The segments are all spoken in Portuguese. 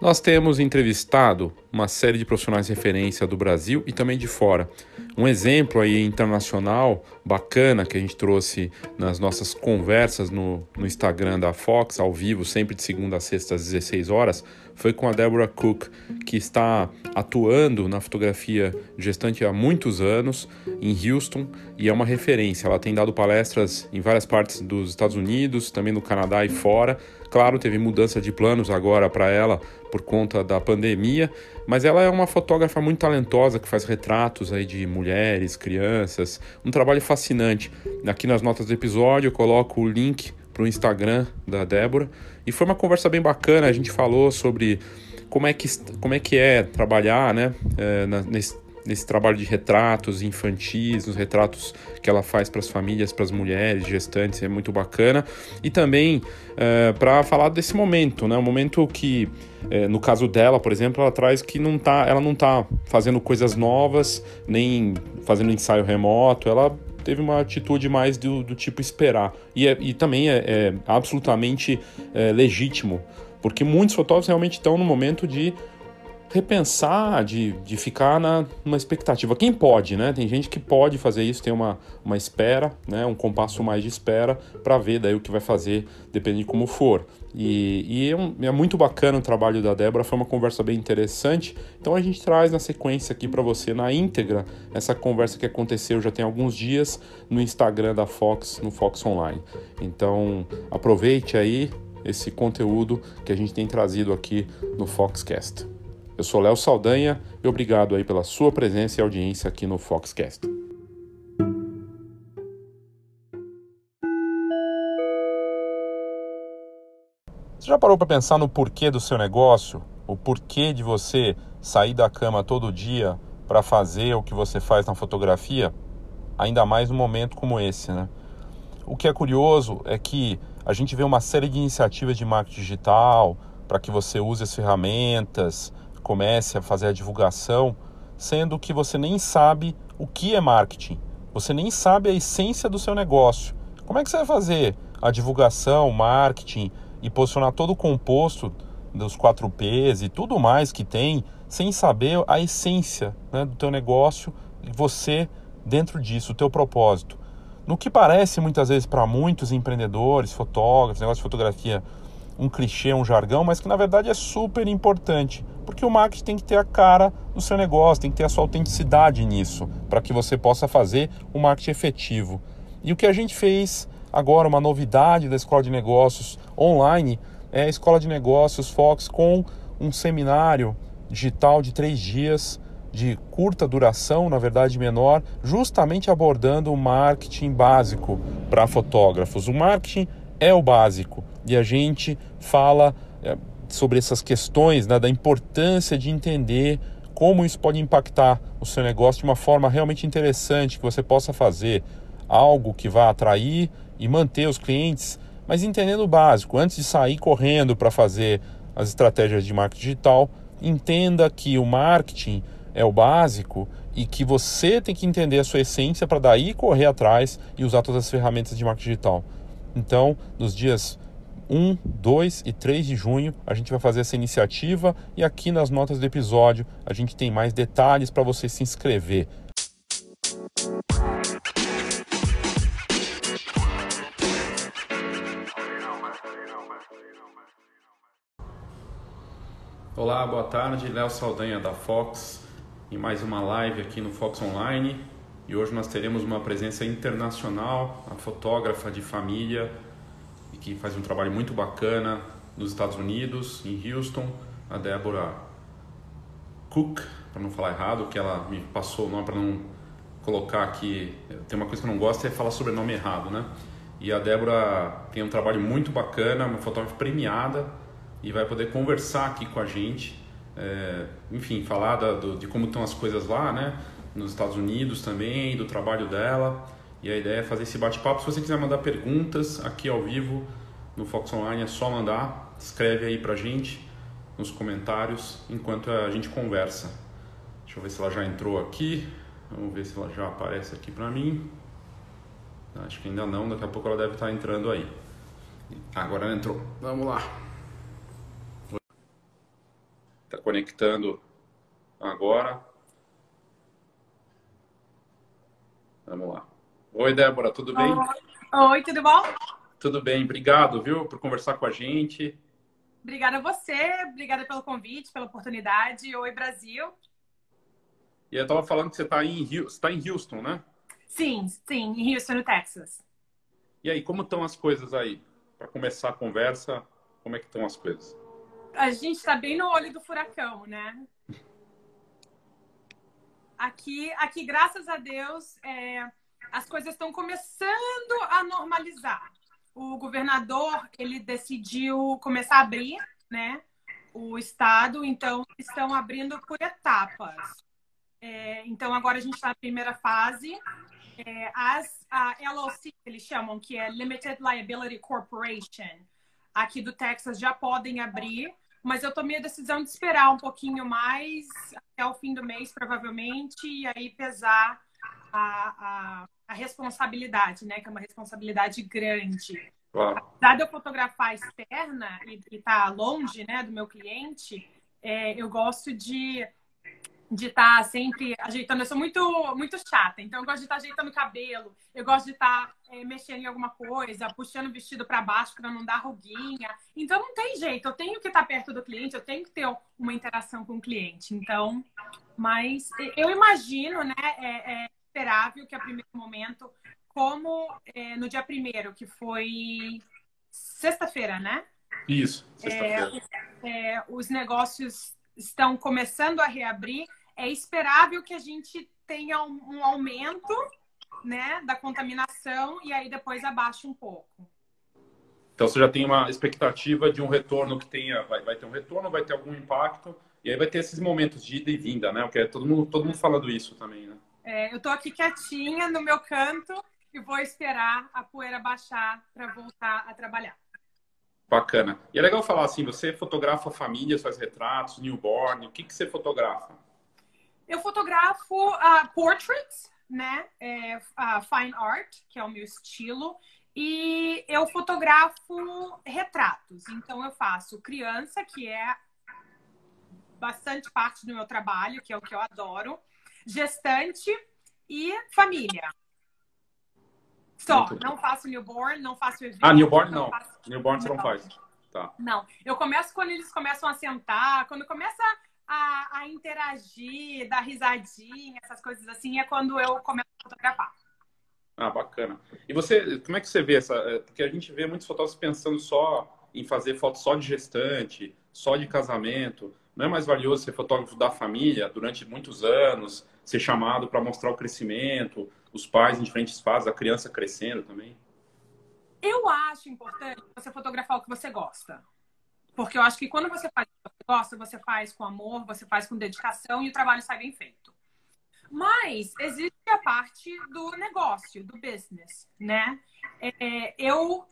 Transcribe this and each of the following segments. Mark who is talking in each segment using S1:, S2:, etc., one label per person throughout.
S1: Nós temos entrevistado uma série de profissionais de referência do Brasil e também de fora. Um exemplo aí internacional bacana que a gente trouxe nas nossas conversas no, no Instagram da Fox, ao vivo, sempre de segunda a sexta às 16 horas, foi com a Deborah Cook, que está atuando na fotografia gestante há muitos anos em Houston e é uma referência. Ela tem dado palestras em várias partes dos Estados Unidos, também no Canadá e fora. Claro, teve mudança de planos agora para ela por conta da pandemia, mas ela é uma fotógrafa muito talentosa que faz retratos aí de mulheres, crianças, um trabalho fascinante. Aqui nas notas do episódio eu coloco o link para o Instagram da Débora e foi uma conversa bem bacana. A gente falou sobre como é que, como é, que é trabalhar né, é, nesse, nesse trabalho de retratos infantis, nos retratos que ela faz para as famílias, para as mulheres gestantes, é muito bacana. E também é, para falar desse momento, né? Um momento que, é, no caso dela, por exemplo, ela traz que não tá, ela não está fazendo coisas novas, nem fazendo ensaio remoto, ela teve uma atitude mais do, do tipo esperar. E, é, e também é, é absolutamente é, legítimo, porque muitos fotógrafos realmente estão no momento de repensar, de, de ficar na, numa expectativa. Quem pode, né? Tem gente que pode fazer isso, tem uma, uma espera, né? um compasso mais de espera para ver daí o que vai fazer, depende de como for. E, e é, um, é, muito bacana o trabalho da Débora, foi uma conversa bem interessante. Então a gente traz na sequência aqui para você, na íntegra, essa conversa que aconteceu já tem alguns dias no Instagram da Fox, no Fox Online. Então aproveite aí esse conteúdo que a gente tem trazido aqui no Foxcast. Eu sou Léo Saldanha e obrigado aí pela sua presença e audiência aqui no Foxcast. Você já parou para pensar no porquê do seu negócio? O porquê de você sair da cama todo dia para fazer o que você faz na fotografia? Ainda mais num momento como esse, né? O que é curioso é que a gente vê uma série de iniciativas de marketing digital para que você use as ferramentas, comece a fazer a divulgação, sendo que você nem sabe o que é marketing, você nem sabe a essência do seu negócio. Como é que você vai fazer a divulgação, marketing e posicionar todo o composto dos 4 Ps e tudo mais que tem, sem saber a essência né, do teu negócio e você dentro disso, o teu propósito. No que parece muitas vezes para muitos empreendedores, fotógrafos, negócio de fotografia, um clichê, um jargão, mas que na verdade é super importante, porque o marketing tem que ter a cara do seu negócio, tem que ter a sua autenticidade nisso, para que você possa fazer o um marketing efetivo. E o que a gente fez agora, uma novidade da Escola de Negócios online, é a Escola de Negócios Fox com um seminário digital de três dias, de curta duração, na verdade menor, justamente abordando o marketing básico para fotógrafos. O marketing é o básico e a gente fala é, sobre essas questões né, da importância de entender como isso pode impactar o seu negócio de uma forma realmente interessante, que você possa fazer algo que vá atrair e manter os clientes, mas entendendo o básico, antes de sair correndo para fazer as estratégias de marketing digital, entenda que o marketing é o básico e que você tem que entender a sua essência para daí correr atrás e usar todas as ferramentas de marketing digital. Então, nos dias 1, 2 e 3 de junho a gente vai fazer essa iniciativa e aqui nas notas do episódio a gente tem mais detalhes para você se inscrever. Olá, boa tarde. Léo Saldanha da Fox em mais uma live aqui no Fox Online. E hoje nós teremos uma presença internacional, a fotógrafa de família que faz um trabalho muito bacana nos Estados Unidos, em Houston, a Débora Cook, para não falar errado, que ela me passou o nome para não colocar aqui. Tem uma coisa que eu não gosto é falar sobrenome errado, né? E a Débora tem um trabalho muito bacana, uma fotógrafa premiada e vai poder conversar aqui com a gente, é, enfim, falar da, do, de como estão as coisas lá, né? nos Estados Unidos também, do trabalho dela. E a ideia é fazer esse bate-papo. Se você quiser mandar perguntas aqui ao vivo no Fox Online, é só mandar. Escreve aí pra gente nos comentários enquanto a gente conversa. Deixa eu ver se ela já entrou aqui. Vamos ver se ela já aparece aqui pra mim. Acho que ainda não, daqui a pouco ela deve estar entrando aí. Agora ela entrou. Vamos lá. conectando agora. Vamos lá. Oi, Débora, tudo bem?
S2: Oi, tudo bom?
S1: Tudo bem, obrigado, viu, por conversar com a gente.
S2: Obrigada a você, obrigada pelo convite, pela oportunidade. Oi, Brasil.
S1: E eu estava falando que você está em, tá em Houston, né?
S2: Sim, sim, em Houston, no Texas.
S1: E aí, como estão as coisas aí? Para começar a conversa, como é que estão as coisas?
S2: A gente está bem no olho do furacão, né? Aqui, aqui graças a Deus, é, as coisas estão começando a normalizar. O governador ele decidiu começar a abrir, né? O estado, então estão abrindo por etapas. É, então agora a gente está na primeira fase. É, as a LLC que eles chamam, que é Limited Liability Corporation, aqui do Texas já podem abrir mas eu tomei a decisão de esperar um pouquinho mais até o fim do mês, provavelmente, e aí pesar a, a, a responsabilidade, né? Que é uma responsabilidade grande. Claro. Apesar de eu fotografar externa e estar tá longe né, do meu cliente, é, eu gosto de de estar tá sempre ajeitando. Eu sou muito, muito chata, então eu gosto de estar tá ajeitando o cabelo, eu gosto de estar tá, é, mexendo em alguma coisa, puxando o vestido para baixo para não dar ruguinha. Então não tem jeito, eu tenho que estar perto do cliente, eu tenho que ter uma interação com o cliente. Então, mas eu imagino, né, é, é esperável que a primeiro momento, como é, no dia primeiro, que foi sexta-feira, né?
S1: Isso, sexta-feira.
S2: É, é, os negócios estão começando a reabrir é esperável que a gente tenha um, um aumento né, da contaminação e aí depois abaixe um pouco.
S1: Então você já tem uma expectativa de um retorno que tenha, vai, vai ter um retorno, vai ter algum impacto, e aí vai ter esses momentos de ida e vinda, né? Porque é todo mundo, todo mundo falando isso também, né?
S2: É, eu estou aqui quietinha no meu canto e vou esperar a poeira baixar para voltar a trabalhar.
S1: Bacana. E é legal falar assim, você fotografa famílias, faz retratos, newborn, o que, que você fotografa?
S2: Eu fotografo uh, portraits, né? É, uh, fine art, que é o meu estilo. E eu fotografo retratos. Então, eu faço criança, que é bastante parte do meu trabalho, que é o que eu adoro. Gestante e família. Só, não faço newborn, não faço
S1: evento. Ah, newborn não. não. Faço... Newborn você não faz. Tá.
S2: Não, eu começo quando eles começam a sentar, quando começa a, a interagir, dar risadinha, essas coisas assim, é quando eu começo a fotografar.
S1: Ah, bacana. E você, como é que você vê essa? É, porque a gente vê muitos fotógrafos pensando só em fazer fotos só de gestante, só de casamento. Não é mais valioso ser fotógrafo da família durante muitos anos, ser chamado para mostrar o crescimento, os pais em diferentes fases, a criança crescendo também?
S2: Eu acho importante você fotografar o que você gosta. Porque eu acho que quando você faz o que você gosta, você faz com amor, você faz com dedicação e o trabalho sai bem feito. Mas existe a parte do negócio, do business, né? É, eu,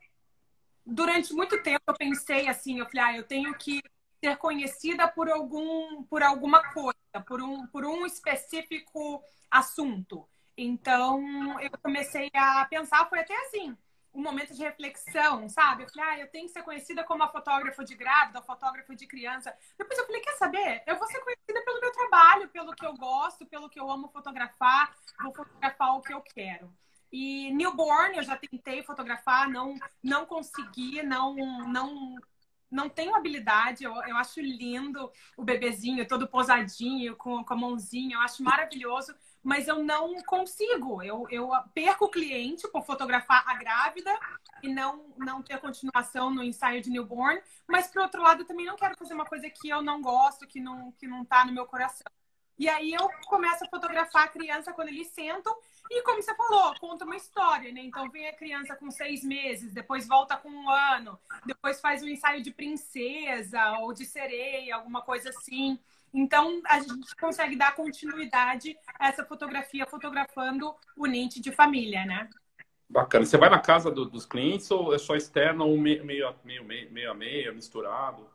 S2: durante muito tempo, eu pensei assim, eu falei, ah, eu tenho que ser conhecida por algum, por alguma coisa, por um, por um específico assunto. Então, eu comecei a pensar, foi até assim, um momento de reflexão, sabe? Eu falei, ah, eu tenho que ser conhecida como a fotógrafa de grávida, a fotógrafa de criança. Depois eu falei, quer saber? Eu vou ser conhecida pelo meu trabalho, pelo que eu gosto, pelo que eu amo fotografar, vou fotografar o que eu quero. E newborn eu já tentei fotografar, não não consegui, não não não tenho habilidade, eu, eu acho lindo o bebezinho todo posadinho, com, com a mãozinha, eu acho maravilhoso, mas eu não consigo. Eu, eu perco o cliente por fotografar a grávida e não, não ter continuação no ensaio de newborn, mas por outro lado, eu também não quero fazer uma coisa que eu não gosto, que não, que não tá no meu coração. E aí eu começo a fotografar a criança quando eles sentam e, como você falou, conta uma história, né? Então vem a criança com seis meses, depois volta com um ano, depois faz um ensaio de princesa ou de sereia, alguma coisa assim. Então, a gente consegue dar continuidade a essa fotografia fotografando o Nint de família, né?
S1: Bacana. Você vai na casa do, dos clientes ou é só externo ou meio, meio, meio, meio a meio, misturado?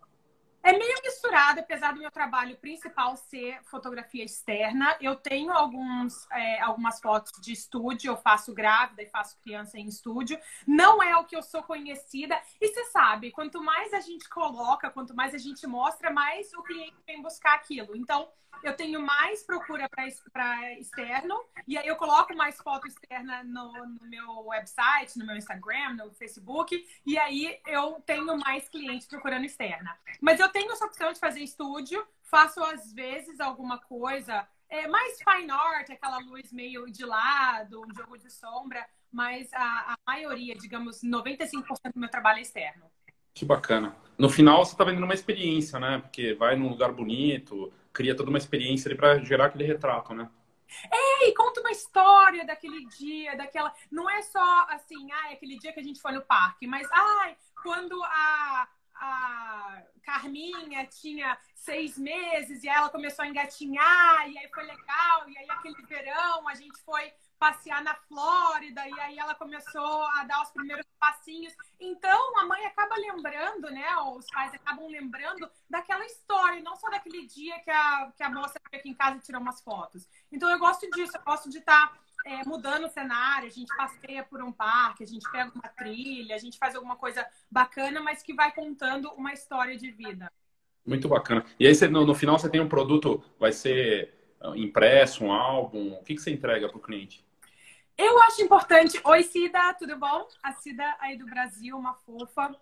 S2: É meio misturado, apesar do meu trabalho principal ser fotografia externa. Eu tenho alguns, é, algumas fotos de estúdio, eu faço grávida e faço criança em estúdio. Não é o que eu sou conhecida. E você sabe, quanto mais a gente coloca, quanto mais a gente mostra, mais o cliente vem buscar aquilo. Então, eu tenho mais procura para externo, e aí eu coloco mais foto externa no, no, meu website, no meu Instagram, no Facebook, e aí eu tenho mais clientes procurando externa. Mas eu tenho essa opção de fazer estúdio, faço às vezes alguma coisa, é, mais fine art, aquela luz meio de lado, um jogo de sombra, mas a, a maioria, digamos, 95% do meu trabalho é externo.
S1: Que bacana. No final, você está vendendo uma experiência, né? Porque vai num lugar bonito, cria toda uma experiência ali para gerar aquele retrato, né?
S2: É, e conta uma história daquele dia, daquela. Não é só assim, ah, é aquele dia que a gente foi no parque, mas ai, quando a, a Carminha tinha seis meses e ela começou a engatinhar, e aí foi legal, e aí aquele verão a gente foi passear na Flórida e aí ela começou a dar os primeiros passinhos. Então a mãe acaba lembrando, né? Os pais acabam lembrando daquela história, não só daquele dia que a, que a moça aqui em casa tirou umas fotos. Então eu gosto disso, eu gosto de estar tá, é, mudando o cenário, a gente passeia por um parque, a gente pega uma trilha, a gente faz alguma coisa bacana, mas que vai contando uma história de vida.
S1: Muito bacana. E aí, você, no, no final, você tem um produto, vai ser ah, impresso, um álbum? O que, que você entrega para o cliente?
S2: Eu acho importante. Oi, Cida, tudo bom? A Cida aí do Brasil, uma fofa.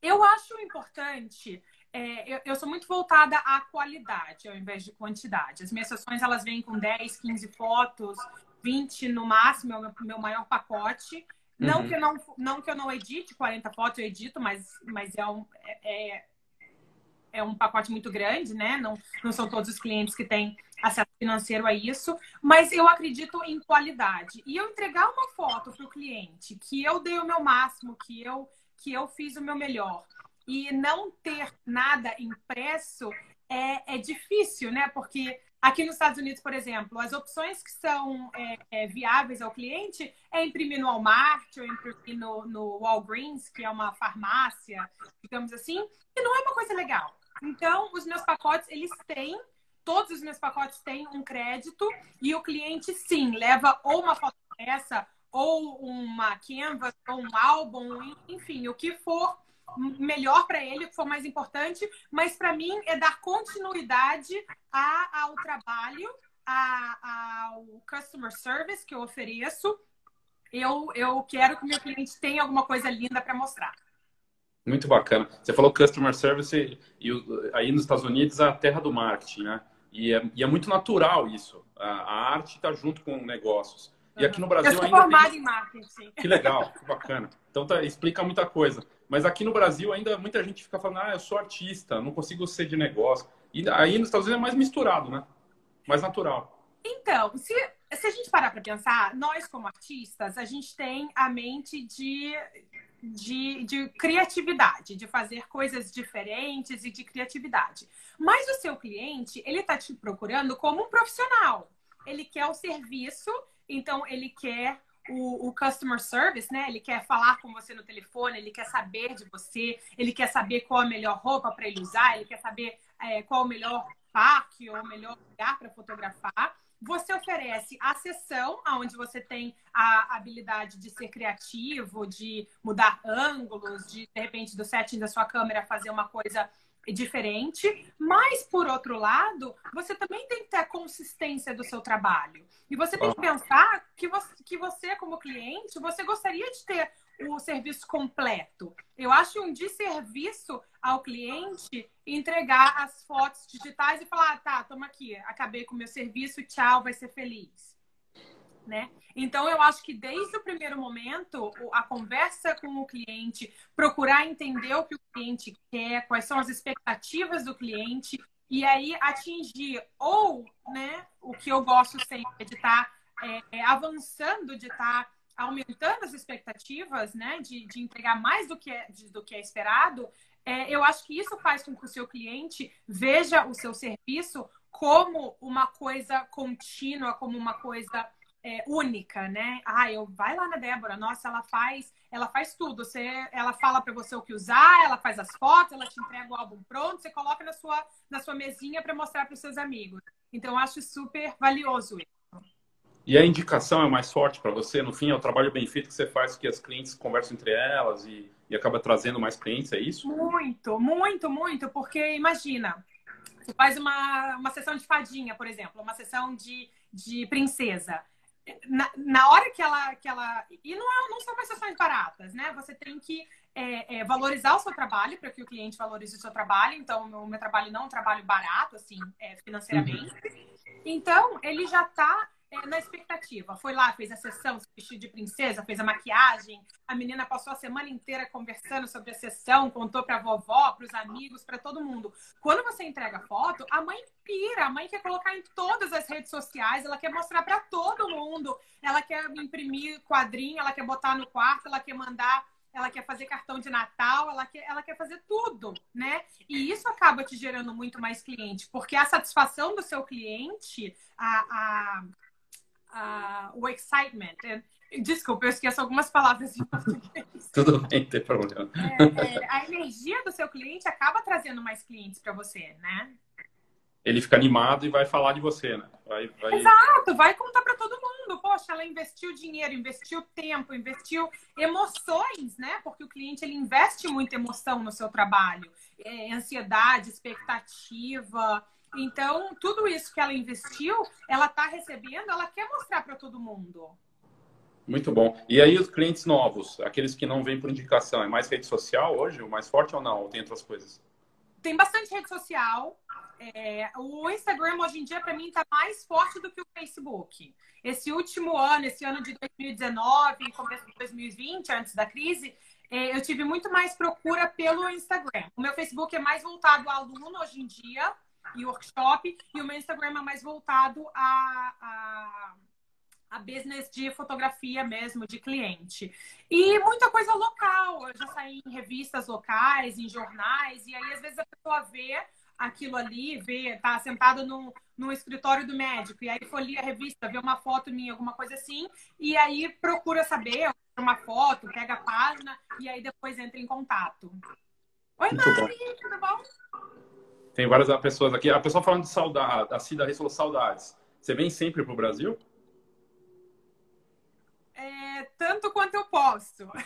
S2: Eu acho importante. É, eu, eu, sou muito voltada à qualidade ao invés de quantidade. As minhas sessões elas vêm com 10, 15 fotos, 20 no máximo, é o meu, maior pacote. Não, uhum. que eu não, não que eu não edite 40 fotos, eu edito, mas, mas é, um, é, é é um pacote muito grande, né? Não, não são todos os clientes que têm acesso financeiro a isso, mas eu acredito em qualidade. E eu entregar uma foto para o cliente que eu dei o meu máximo, que eu, que eu fiz o meu melhor, e não ter nada impresso é, é difícil, né? Porque aqui nos Estados Unidos, por exemplo, as opções que são é, é, viáveis ao cliente é imprimir no Walmart ou imprimir no, no Walgreens, que é uma farmácia, digamos assim, e não é uma coisa legal. Então, os meus pacotes, eles têm, todos os meus pacotes têm um crédito e o cliente, sim, leva ou uma foto dessa, ou uma canvas, ou um álbum, enfim, o que for melhor para ele, o que for mais importante, mas para mim é dar continuidade a, ao trabalho, a, ao customer service que eu ofereço. Eu, eu quero que o meu cliente tenha alguma coisa linda para mostrar.
S1: Muito bacana. Você falou customer service e aí nos Estados Unidos é a terra do marketing, né? E é, e é muito natural isso. A, a arte está junto com negócios. E aqui no Brasil
S2: Eu sou
S1: ainda
S2: formada tem... em marketing.
S1: Que legal, que bacana. Então tá, explica muita coisa. Mas aqui no Brasil ainda muita gente fica falando, ah, eu sou artista, não consigo ser de negócio. E aí nos Estados Unidos é mais misturado, né? Mais natural.
S2: Então, se, se a gente parar para pensar, nós como artistas, a gente tem a mente de de, de criatividade, de fazer coisas diferentes e de criatividade. Mas o seu cliente, ele está te procurando como um profissional. Ele quer o serviço, então ele quer o, o, customer service, né? Ele quer falar com você no telefone, ele quer saber de você, ele quer saber qual a melhor roupa para ele usar, ele quer saber é, qual o melhor parque ou o melhor lugar para fotografar. Você oferece a sessão, onde você tem a habilidade de ser criativo, de mudar ângulos, de, de repente, do setting da sua câmera fazer uma coisa diferente, mas por outro lado, você também tem que ter a consistência do seu trabalho. E você tem que pensar que você, que você como cliente, você gostaria de ter o serviço completo. Eu acho um desserviço ao cliente entregar as fotos digitais e falar: ah, tá, toma aqui, acabei com o meu serviço, tchau, vai ser feliz. Né? Então, eu acho que desde o primeiro momento, a conversa com o cliente, procurar entender o que o cliente quer, quais são as expectativas do cliente, e aí atingir ou né, o que eu gosto sempre de estar tá, é, é, avançando, de estar tá aumentando as expectativas, né, de, de entregar mais do que é, de, do que é esperado, é, eu acho que isso faz com que o seu cliente veja o seu serviço como uma coisa contínua, como uma coisa é, única, né? Ah, eu vai lá na Débora, nossa, ela faz ela faz tudo. Você, ela fala para você o que usar, ela faz as fotos, ela te entrega o álbum pronto, você coloca na sua, na sua mesinha para mostrar para os seus amigos. Então, eu acho super valioso isso.
S1: E a indicação é mais forte para você? No fim, é o trabalho bem feito que você faz, que as clientes conversam entre elas e, e acaba trazendo mais clientes, é isso?
S2: Muito, muito, muito. Porque imagina, você faz uma, uma sessão de fadinha, por exemplo, uma sessão de, de princesa. Na, na hora que ela, que ela. E não, é, não são mais sessões baratas, né? Você tem que é, é, valorizar o seu trabalho para que o cliente valorize o seu trabalho. Então, o meu, meu trabalho não é um trabalho barato, assim, é, financeiramente. Uhum. Então, ele já está é, na expectativa. Foi lá, fez a sessão, se vestiu de princesa, fez a maquiagem. A menina passou a semana inteira conversando sobre a sessão, contou para a vovó, para os amigos, para todo mundo. Quando você entrega a foto, a mãe pira, a mãe quer colocar em todas as redes sociais, ela quer mostrar para todo mundo. Ela quer imprimir quadrinho, ela quer botar no quarto, ela quer mandar ela quer fazer cartão de Natal, ela quer, ela quer fazer tudo, né? E isso acaba te gerando muito mais cliente, porque a satisfação do seu cliente, a, a, uh, o excitement. Desculpa, eu esqueço algumas palavras em português.
S1: Tudo bem, não tem problema.
S2: É, é, a energia do seu cliente acaba trazendo mais clientes para você, né?
S1: Ele fica animado e vai falar de você, né? Vai, vai...
S2: Exato, vai contar para todo mundo. Poxa, ela investiu dinheiro, investiu tempo, investiu emoções, né? Porque o cliente ele investe muita emoção no seu trabalho, é, ansiedade, expectativa. Então, tudo isso que ela investiu, ela está recebendo, ela quer mostrar para todo mundo.
S1: Muito bom. E aí, os clientes novos, aqueles que não vêm por indicação, é mais rede social hoje, o mais forte ou não? Ou tem outras coisas?
S2: Tem bastante rede social. É, o Instagram, hoje em dia, para mim, está mais forte do que o Facebook. Esse último ano, esse ano de 2019, começo de 2020, antes da crise, é, eu tive muito mais procura pelo Instagram. O meu Facebook é mais voltado a aluno hoje em dia e workshop, e o meu Instagram é mais voltado a, a, a business de fotografia mesmo, de cliente. E muita coisa local. Eu já saí em revistas locais, em jornais, e aí às vezes a pessoa vê aquilo ali, vê, tá sentado no, no escritório do médico, e aí folheia a revista, vê uma foto minha, alguma coisa assim, e aí procura saber uma foto, pega a página, e aí depois entra em contato. Oi, Mari, tudo bom?
S1: Tem várias pessoas aqui. A pessoa falando de saudade, a Cida Reis falou saudades. Você vem sempre para o Brasil?
S2: É, tanto quanto eu posso.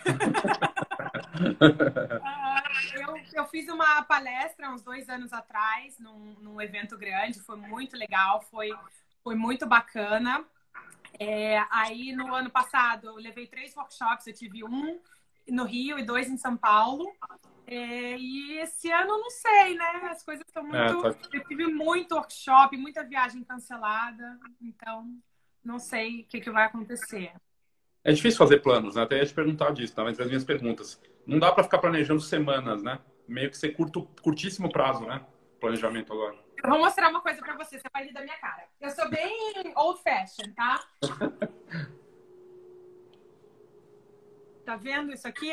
S2: Ah, eu, eu, fiz uma palestra uns dois anos atrás, num, num evento grande, foi muito legal, foi, foi muito bacana. É, aí no ano passado eu levei três workshops, eu tive um no Rio e dois em São Paulo. É, e esse ano não sei, né? As coisas estão muito. É, tá... Eu tive muito workshop, muita viagem cancelada, então não sei o que, que vai acontecer.
S1: É difícil fazer planos, né? Até ia te perguntar disso, tá? Mas as minhas perguntas. Não dá para ficar planejando semanas, né? Meio que ser curto, curtíssimo prazo, né? Planejamento agora.
S2: Eu vou mostrar uma coisa para você, você vai rir da minha cara. Eu sou bem old fashion, tá? tá vendo isso aqui?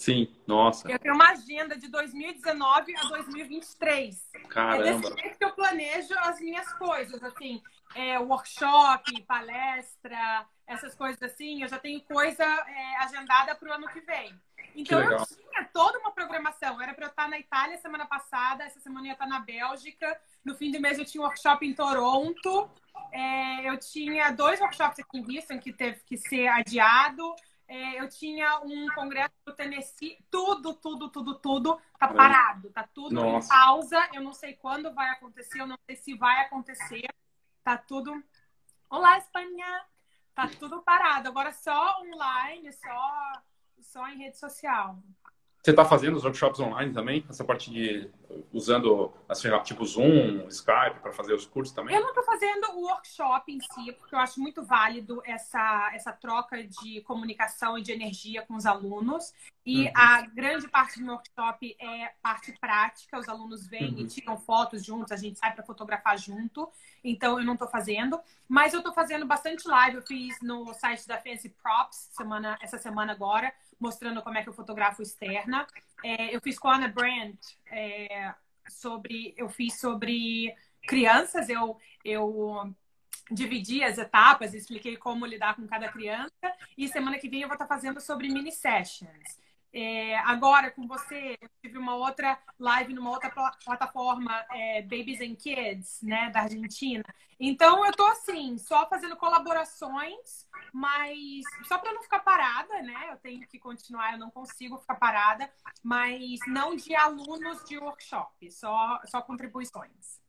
S1: Sim, nossa.
S2: Eu tenho uma agenda de 2019 a 2023.
S1: Caramba. É
S2: desse jeito que eu planejo as minhas coisas, assim, é, workshop, palestra, essas coisas assim. Eu já tenho coisa é, agendada para o ano que vem. Então eu tinha toda uma programação. Era para eu estar na Itália semana passada, essa semana eu ia estar na Bélgica. No fim do mês eu tinha um workshop em Toronto. É, eu tinha dois workshops aqui em Houston que teve que ser adiado eu tinha um congresso do Tennessee, tudo, tudo, tudo, tudo tá parado, tá tudo Nossa. em pausa. Eu não sei quando vai acontecer, eu não sei se vai acontecer. Tá tudo. Olá, Espanha! Tá tudo parado. Agora só online, só, só em rede social.
S1: Você está fazendo os workshops online também? Essa parte de usando as ferramentas tipo Zoom, Skype para fazer os cursos também?
S2: Eu não estou fazendo o workshop em si, porque eu acho muito válido essa, essa troca de comunicação e de energia com os alunos. E uhum. a grande parte do meu workshop é parte prática. Os alunos vêm uhum. e tiram fotos juntos, a gente sai para fotografar junto. Então eu não estou fazendo. Mas eu estou fazendo bastante live. Eu fiz no site da Fancy Props semana, essa semana agora mostrando como é que eu fotografo externa. É, eu fiz com a Ana Brandt é, sobre, eu fiz sobre crianças. Eu, eu dividi as etapas, expliquei como lidar com cada criança. E semana que vem eu vou estar fazendo sobre mini sessions. É, agora, com você, eu tive uma outra live numa outra plataforma, é, Babies and Kids, né, da Argentina. Então, eu tô assim, só fazendo colaborações, mas só para não ficar parada, né? Eu tenho que continuar, eu não consigo ficar parada, mas não de alunos de workshop, só, só contribuições.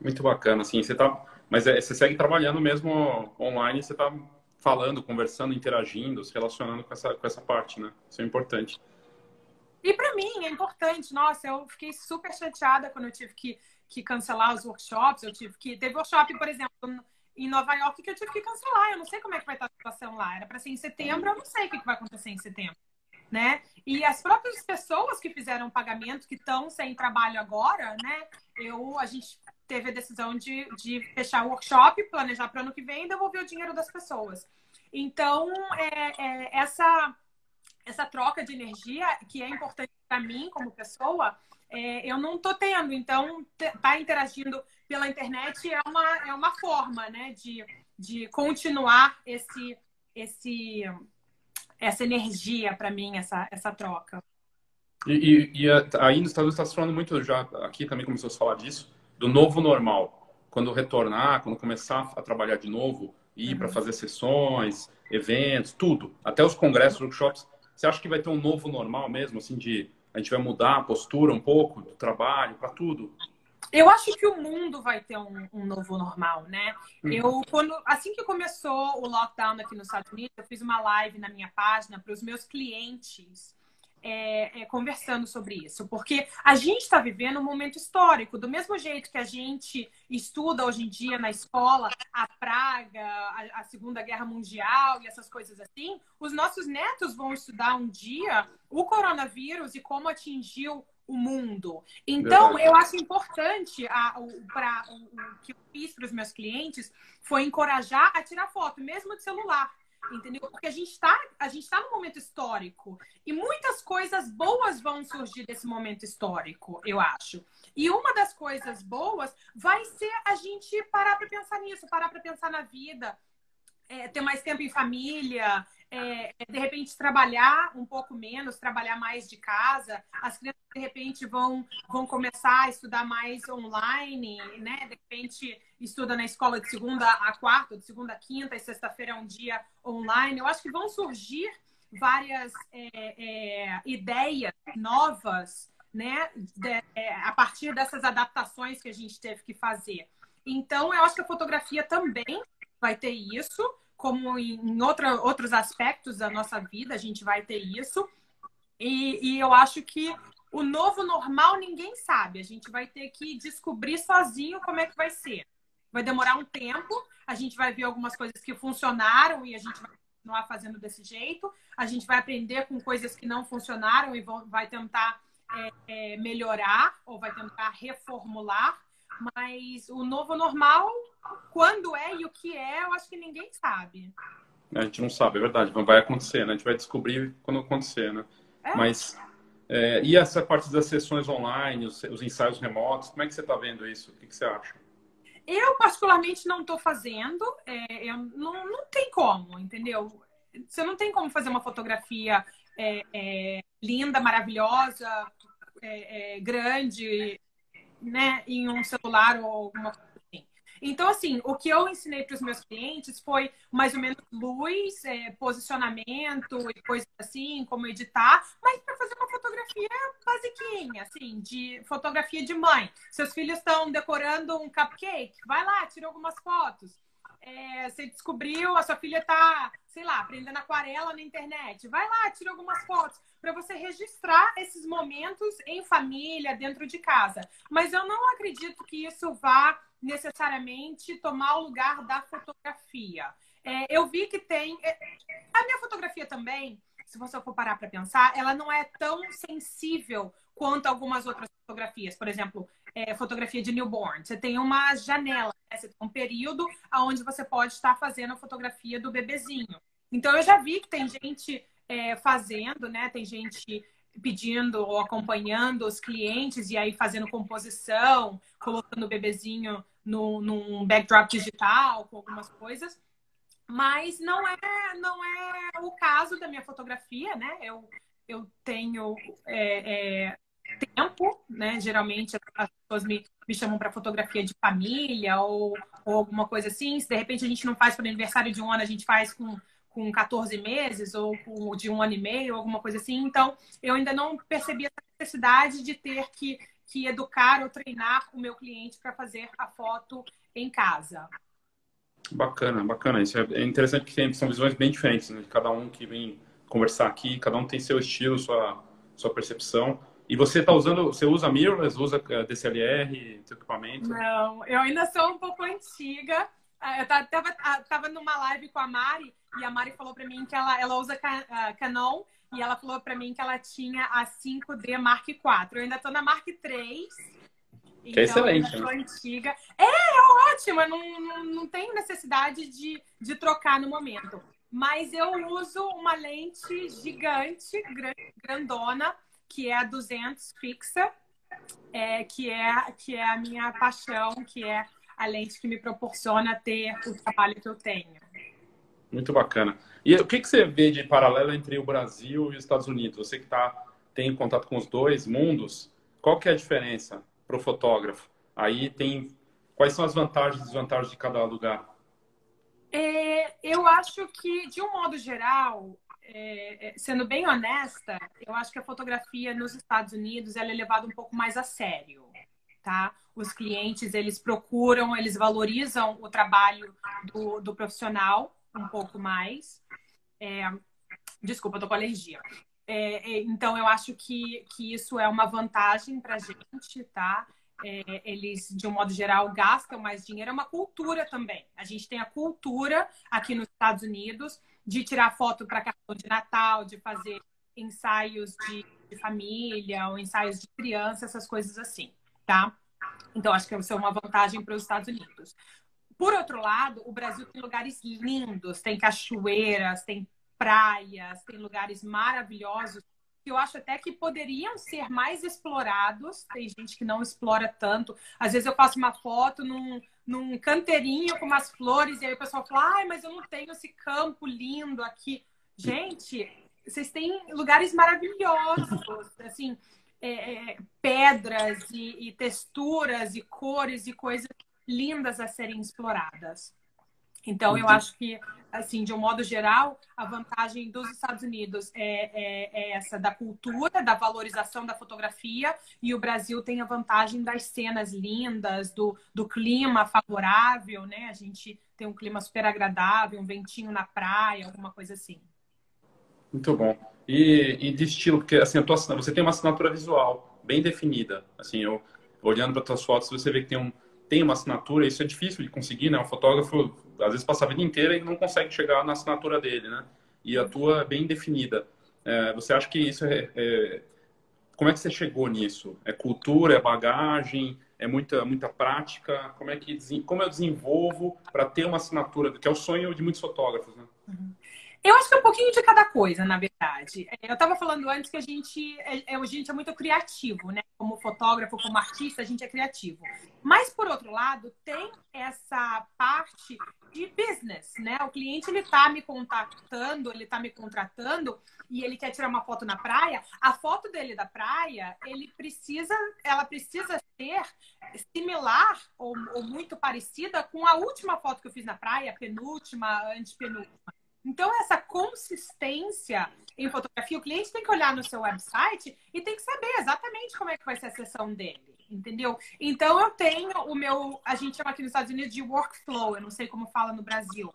S1: Muito bacana, assim, você tá. Mas é, você segue trabalhando mesmo online, você tá falando, conversando, interagindo, se relacionando com essa, com essa parte, né? Isso é importante.
S2: E para mim é importante. Nossa, eu fiquei super chateada quando eu tive que, que cancelar os workshops. Eu tive que. Teve workshop, por exemplo, em Nova York que eu tive que cancelar. Eu não sei como é que vai estar a situação lá. Era para ser em setembro, eu não sei o que vai acontecer em setembro. Né? E as próprias pessoas que fizeram pagamento, que estão sem trabalho agora, né? Eu, a gente teve a decisão de, de fechar o workshop, planejar para o ano que vem e devolver o dinheiro das pessoas. Então, é, é, essa, essa troca de energia, que é importante para mim como pessoa, é, eu não estou tendo. Então, estar tá interagindo pela internet é uma, é uma forma né, de, de continuar esse, esse, essa energia para mim, essa, essa troca.
S1: E, e, e aí nos Estados Unidos está se falando muito, já aqui também começou a falar disso, do novo normal. Quando retornar, quando começar a trabalhar de novo, ir uhum. para fazer sessões, eventos, tudo, até os congressos, workshops. Você acha que vai ter um novo normal mesmo, assim, de a gente vai mudar a postura um pouco do trabalho para tudo?
S2: Eu acho que o mundo vai ter um, um novo normal, né? Uhum. Eu, quando, assim que começou o lockdown aqui nos Estados Unidos, eu fiz uma live na minha página para os meus clientes é, é, conversando sobre isso, porque a gente está vivendo um momento histórico, do mesmo jeito que a gente estuda hoje em dia na escola a praga, a, a Segunda Guerra Mundial e essas coisas assim, os nossos netos vão estudar um dia o coronavírus e como atingiu o mundo. Então, eu acho importante a, o, pra, o, o que eu fiz para os meus clientes foi encorajar a tirar foto, mesmo de celular entendeu? Porque a gente está a gente está num momento histórico e muitas coisas boas vão surgir desse momento histórico, eu acho. E uma das coisas boas vai ser a gente parar para pensar nisso, parar para pensar na vida, é, ter mais tempo em família, é, é, de repente trabalhar um pouco menos, trabalhar mais de casa. As crianças de repente vão, vão começar a estudar mais online, né? De repente estuda na escola de segunda a quarta, de segunda a quinta, e sexta-feira é um dia online. Eu acho que vão surgir várias é, é, ideias novas, né? De, é, a partir dessas adaptações que a gente teve que fazer. Então, eu acho que a fotografia também vai ter isso como em outra, outros aspectos da nossa vida, a gente vai ter isso. E, e, eu acho que o novo normal ninguém sabe. A gente vai ter que descobrir sozinho como é que vai ser. Vai demorar um tempo, a gente vai ver algumas coisas que funcionaram e a gente vai continuar fazendo desse jeito. A gente vai aprender com coisas que não funcionaram e vão, vai tentar é, é, melhorar ou vai tentar reformular. Mas o novo normal, quando é e o que é, eu acho que ninguém sabe.
S1: A gente não sabe, é verdade. Vai acontecer, né? A gente vai descobrir quando acontecer, né? É. Mas é, e essa parte das sessões online, os, os, ensaios remotos, como é que você está vendo isso? O que, que, você acha?
S2: Eu, particularmente, não estou fazendo. É, eu, não, não tem como, entendeu? Você não tem como fazer uma fotografia é, é linda, maravilhosa, é, grande, né, em um celular ou alguma coisa assim. Então, assim, o que eu ensinei para os meus clientes foi mais ou menos luz, é, posicionamento e coisas assim, como editar, mas para fazer uma fotografia basiquinha, assim, de fotografia de mãe. Seus filhos estão decorando um cupcake, vai lá, tira algumas fotos. É, você descobriu, a sua filha está, sei lá, aprendendo aquarela na internet. Vai lá, tira algumas fotos para você registrar esses momentos em família, dentro de casa. Mas eu não acredito que isso vá necessariamente tomar o lugar da fotografia. É, eu vi que tem. É, a minha fotografia também, se você for parar para pensar, ela não é tão sensível quanto algumas outras fotografias. Por exemplo, é, fotografia de newborn. Você tem uma janela, né? você tem um período onde você pode estar fazendo a fotografia do bebezinho. Então, eu já vi que tem gente é, fazendo, né? Tem gente pedindo ou acompanhando os clientes e aí fazendo composição, colocando o bebezinho no, num backdrop digital, com algumas coisas. Mas não é, não é o caso da minha fotografia, né? Eu, eu tenho é, é, tempo, né? Geralmente as pessoas me, me chamam para fotografia de família ou, ou alguma coisa assim. Se de repente a gente não faz para aniversário de um ano, a gente faz com, com 14 meses ou com, de um ano e meio, alguma coisa assim. Então, eu ainda não percebi essa necessidade de ter que, que educar ou treinar o meu cliente para fazer a foto em casa.
S1: Bacana, bacana. Isso é interessante que são visões bem diferentes, né? Cada um que vem conversar aqui, cada um tem seu estilo, sua, sua percepção. E você está usando, você usa mirrorless, usa eh, DSLR, seu equipamento?
S2: Não, eu ainda sou um pouco antiga. Ah, eu tava, ah, tava numa live com a Mari e a Mari falou para mim que ela, ela usa ah, Canon e ela falou para mim que ela tinha a 5D Mark IV. Eu ainda tô na Mark III
S1: que é então, excelente.
S2: Né? antiga. É, é ótimo, eu não, não, não tenho necessidade de, de trocar no momento. Mas eu uso uma lente gigante, grandona, que é a 200 fixa, é, que, é, que é a minha paixão, que é a lente que me proporciona ter o trabalho que eu tenho.
S1: Muito bacana. E o que, que você vê de paralelo entre o Brasil e os Estados Unidos? Você que tá, tem contato com os dois mundos, qual que é a diferença? para o fotógrafo. Aí tem quais são as vantagens e desvantagens de cada lugar?
S2: É, eu acho que, de um modo geral, é, é, sendo bem honesta, eu acho que a fotografia nos Estados Unidos ela é levada um pouco mais a sério, tá? Os clientes, eles procuram, eles valorizam o trabalho do, do profissional um pouco mais. É, desculpa, eu tô com alergia. É, é, então, eu acho que, que isso é uma vantagem para a gente, tá? É, eles, de um modo geral, gastam mais dinheiro. É uma cultura também. A gente tem a cultura aqui nos Estados Unidos de tirar foto para cartão de Natal, de fazer ensaios de, de, família ou ensaios de criança, essas coisas assim, tá? Então, acho que isso é uma vantagem para os Estados Unidos. Por outro lado, o Brasil tem lugares lindos, tem cachoeiras, tem praias, tem lugares maravilhosos que eu acho até que poderiam ser mais explorados. Tem gente que não explora tanto. Às vezes eu faço uma foto num, num canteirinho com umas flores e aí o pessoal fala: ai, mas eu não tenho esse campo lindo aqui. Gente, vocês têm lugares maravilhosos, assim, é, é, pedras e, e texturas e cores e coisas lindas a serem exploradas. Então, eu uhum. acho que, assim, de um modo geral, a vantagem dos Estados Unidos é, é, é, essa da cultura, da valorização da fotografia, e o Brasil tem a vantagem das cenas lindas, do, do clima favorável, né? A gente tem um clima super agradável, um ventinho na praia, alguma coisa assim.
S1: Muito bom. E, e de estilo, porque assim, tua, você tem uma assinatura visual bem definida. Assim, eu olhando para suas fotos, você vê que tem um tem uma assinatura, isso é difícil de conseguir, né? Um fotógrafo, às vezes, passa a vida inteira e não consegue chegar na assinatura dele, né? E a tua é bem definida. É, você acha que isso é, é, Como é que você chegou nisso? É cultura, é bagagem, é muita, muita prática? Como é que como eu desenvolvo para ter uma assinatura, que é o sonho de muitos fotógrafos, né?
S2: Eu acho que é um pouquinho de cada coisa, na verdade. É, eu estava falando antes que a gente é, é, a gente é muito criativo, né? Como fotógrafo, como artista, a gente é criativo. Mas, por outro lado, tem essa parte de business, né? O cliente, ele tá me contactando, ele tá me contratando e ele quer tirar uma foto na praia. A foto dele da praia, ele precisa, ela precisa ser similar ou, ou muito parecida com a última foto que eu fiz na praia, penúltima, antepenúltima. Então, essa consistência em fotografia, o cliente tem que olhar no seu website e tem que saber exatamente como é que vai ser a sessão dele, entendeu? Então, eu tenho o meu, a gente chama aqui nos Estados Unidos de workflow, eu não sei como fala no Brasil.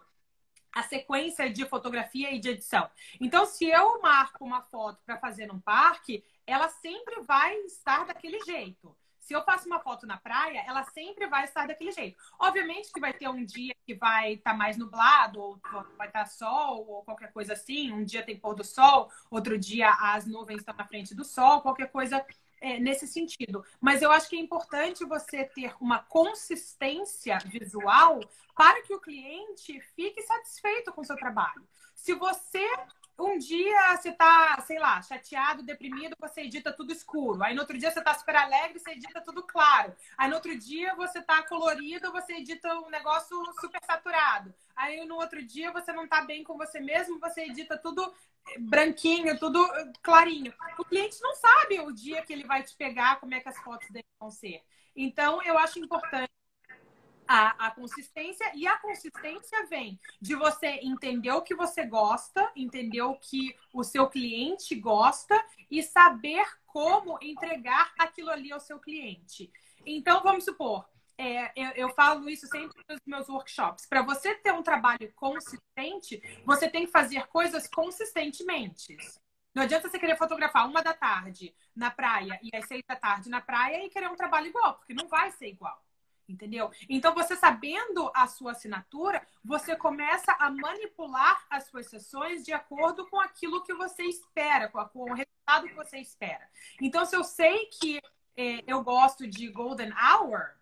S2: A sequência de fotografia e de edição. Então, se eu marco uma foto para fazer num parque, ela sempre vai estar daquele jeito. Se eu faço uma foto na praia, ela sempre vai estar daquele jeito. Obviamente que vai ter um dia que vai estar tá mais nublado, ou vai estar tá sol, ou qualquer coisa assim. Um dia tem pôr do sol, outro dia as nuvens estão na frente do sol, qualquer coisa é, nesse sentido. Mas eu acho que é importante você ter uma consistência visual para que o cliente fique satisfeito com o seu trabalho. Se você um dia você tá, sei lá, chateado, deprimido, você edita tudo escuro. Aí no outro dia você tá super alegre, você edita tudo claro. Aí no outro dia você tá colorido, você edita um negócio super saturado. Aí no outro dia você não tá bem com você mesmo, você edita tudo branquinho, tudo clarinho. O cliente não sabe o dia que ele vai te pegar, como é que as fotos dele vão ser. Então, eu acho importante a, a, consistência e a consistência vem de você entender o que você gosta, entender o que o seu cliente gosta e saber como entregar aquilo ali ao seu cliente. Então, vamos supor, é, eu, eu, falo isso sempre nos meus workshops. Para você ter um trabalho consistente, você tem que fazer coisas consistentemente. Não adianta você querer fotografar uma da tarde na praia e às seis da tarde na praia e querer um trabalho igual, porque não vai ser igual entendeu? Então, você sabendo a sua assinatura, você começa a manipular as suas sessões de acordo com aquilo que você espera, com, o resultado que você espera. Então, se eu sei que é, eu gosto de golden hour,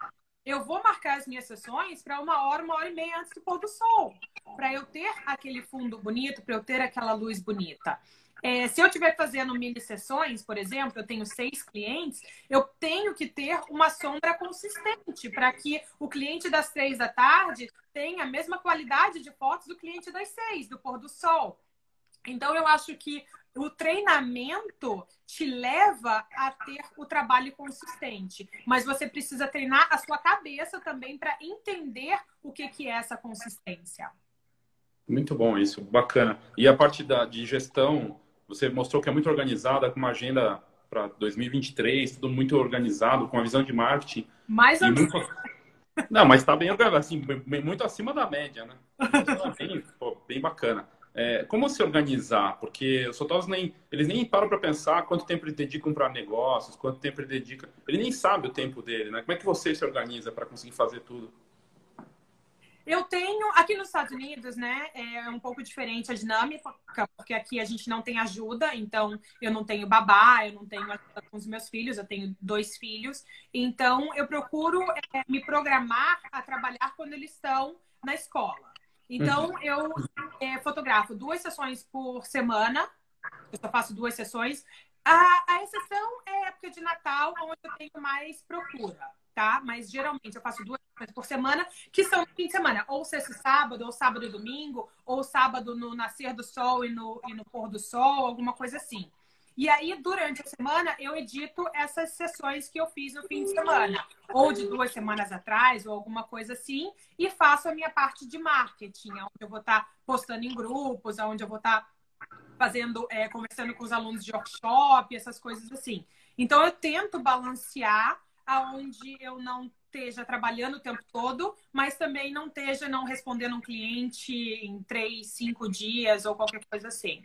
S2: eu vou marcar as minhas sessões para uma hora, uma hora e meia antes do pôr do sol, para eu ter aquele fundo bonito, para eu ter aquela luz bonita. É, se eu estiver fazendo mini sessões, por exemplo, eu tenho seis clientes, eu tenho que ter uma sombra consistente para que o cliente das três da tarde tenha a mesma qualidade de fotos do cliente das seis, do pôr do sol. Então, eu acho que o treinamento te leva a ter o trabalho consistente, mas você precisa treinar a sua cabeça também para entender o que, que é essa consistência.
S1: Muito bom isso, bacana. E a parte da, de gestão, você mostrou que é muito organizada, com uma agenda para 2023, tudo muito organizado, com a visão de marketing.
S2: Mais ou
S1: muito... Não, mas está bem organizado, assim, muito acima da média, né? Bem, pô, bem bacana. É, como se organizar? Porque os fotógrafos nem, eles nem param para pensar quanto tempo eles dedicam para negócios, quanto tempo ele dedica. Ele nem sabe o tempo dele, né? Como é que você se organiza para conseguir fazer tudo?
S2: Eu tenho, aqui nos Estados Unidos, né, é um pouco diferente a dinâmica, porque aqui a gente não tem ajuda, então eu não tenho babá, eu não tenho ajuda com os meus filhos, eu tenho dois filhos, então eu procuro é, me programar a trabalhar quando eles estão na escola. Então uhum. eu é, fotografo duas sessões por semana, eu só faço duas sessões. A, a exceção é a época de Natal, onde eu tenho mais procura tá? Mas geralmente eu faço duas vezes por semana, que são no fim de semana, ou sexta e sábado, ou sábado e domingo, ou sábado no nascer do sol e no, e no pôr do sol, alguma coisa assim. E aí, durante a semana, eu edito essas sessões que eu fiz no fim de semana, ou de duas semanas atrás, ou alguma coisa assim, e faço a minha parte de marketing, onde eu vou estar tá postando em grupos, onde eu vou estar tá fazendo, é, conversando com os alunos de workshop, essas coisas assim. Então, eu tento balancear aonde eu não esteja trabalhando o tempo todo, mas também não esteja não respondendo um cliente em três, cinco dias ou qualquer coisa assim.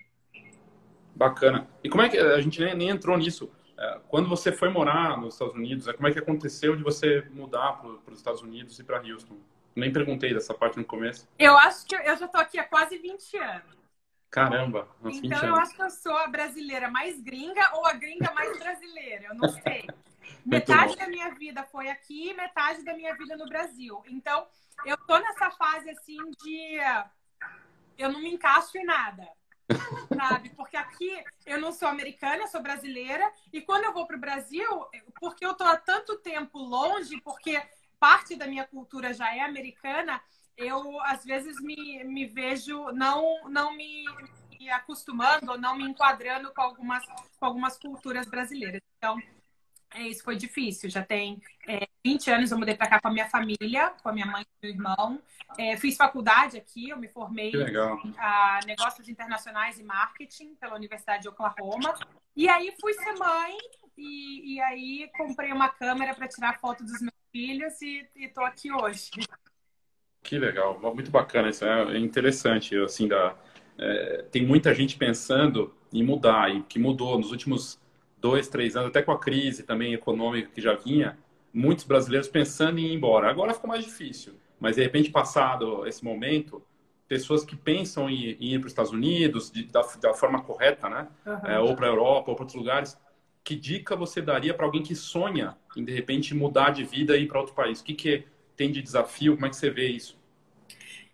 S1: Bacana. E como é que a gente nem, nem entrou nisso? É, quando você foi morar nos Estados Unidos, é, como é que aconteceu de você mudar para os Estados Unidos e para Houston? Nem perguntei dessa parte no começo.
S2: Eu acho que eu já estou aqui há quase 20 anos.
S1: Caramba,
S2: Então eu acho que eu sou a brasileira mais gringa ou a gringa mais brasileira, eu não sei. metade da minha vida foi aqui, metade da minha vida no Brasil. Então, eu tô nessa fase assim de eu não me encaixo em nada. Sabe? Porque aqui eu não sou americana, eu sou brasileira. E quando eu vou para o Brasil, porque eu tô há tanto tempo longe, porque parte da minha cultura já é americana, eu às vezes me, me vejo não, não me, me acostumando ou não me enquadrando com algumas, com algumas culturas brasileiras. Então, isso foi difícil. Já tem é, 20 anos eu mudei para cá com a minha família, com a minha mãe e meu irmão. É, fiz faculdade aqui, eu me formei em negócios internacionais e marketing pela Universidade de Oklahoma. E aí fui ser mãe e, e aí comprei uma câmera para tirar foto dos meus filhos e estou aqui hoje.
S1: Que legal, muito bacana isso, é interessante assim da é, tem muita gente pensando em mudar e que mudou nos últimos dois, três anos, até com a crise também econômica que já vinha, muitos brasileiros pensando em ir embora. Agora ficou mais difícil, mas de repente, passado esse momento, pessoas que pensam em, em ir para os Estados Unidos de, da, da, forma correta, né? Uhum. É, ou para a Europa, ou para outros lugares, que dica você daria para alguém que sonha em, de repente, mudar de vida e ir para outro país? O que, que tem de desafio? Como é que você vê isso?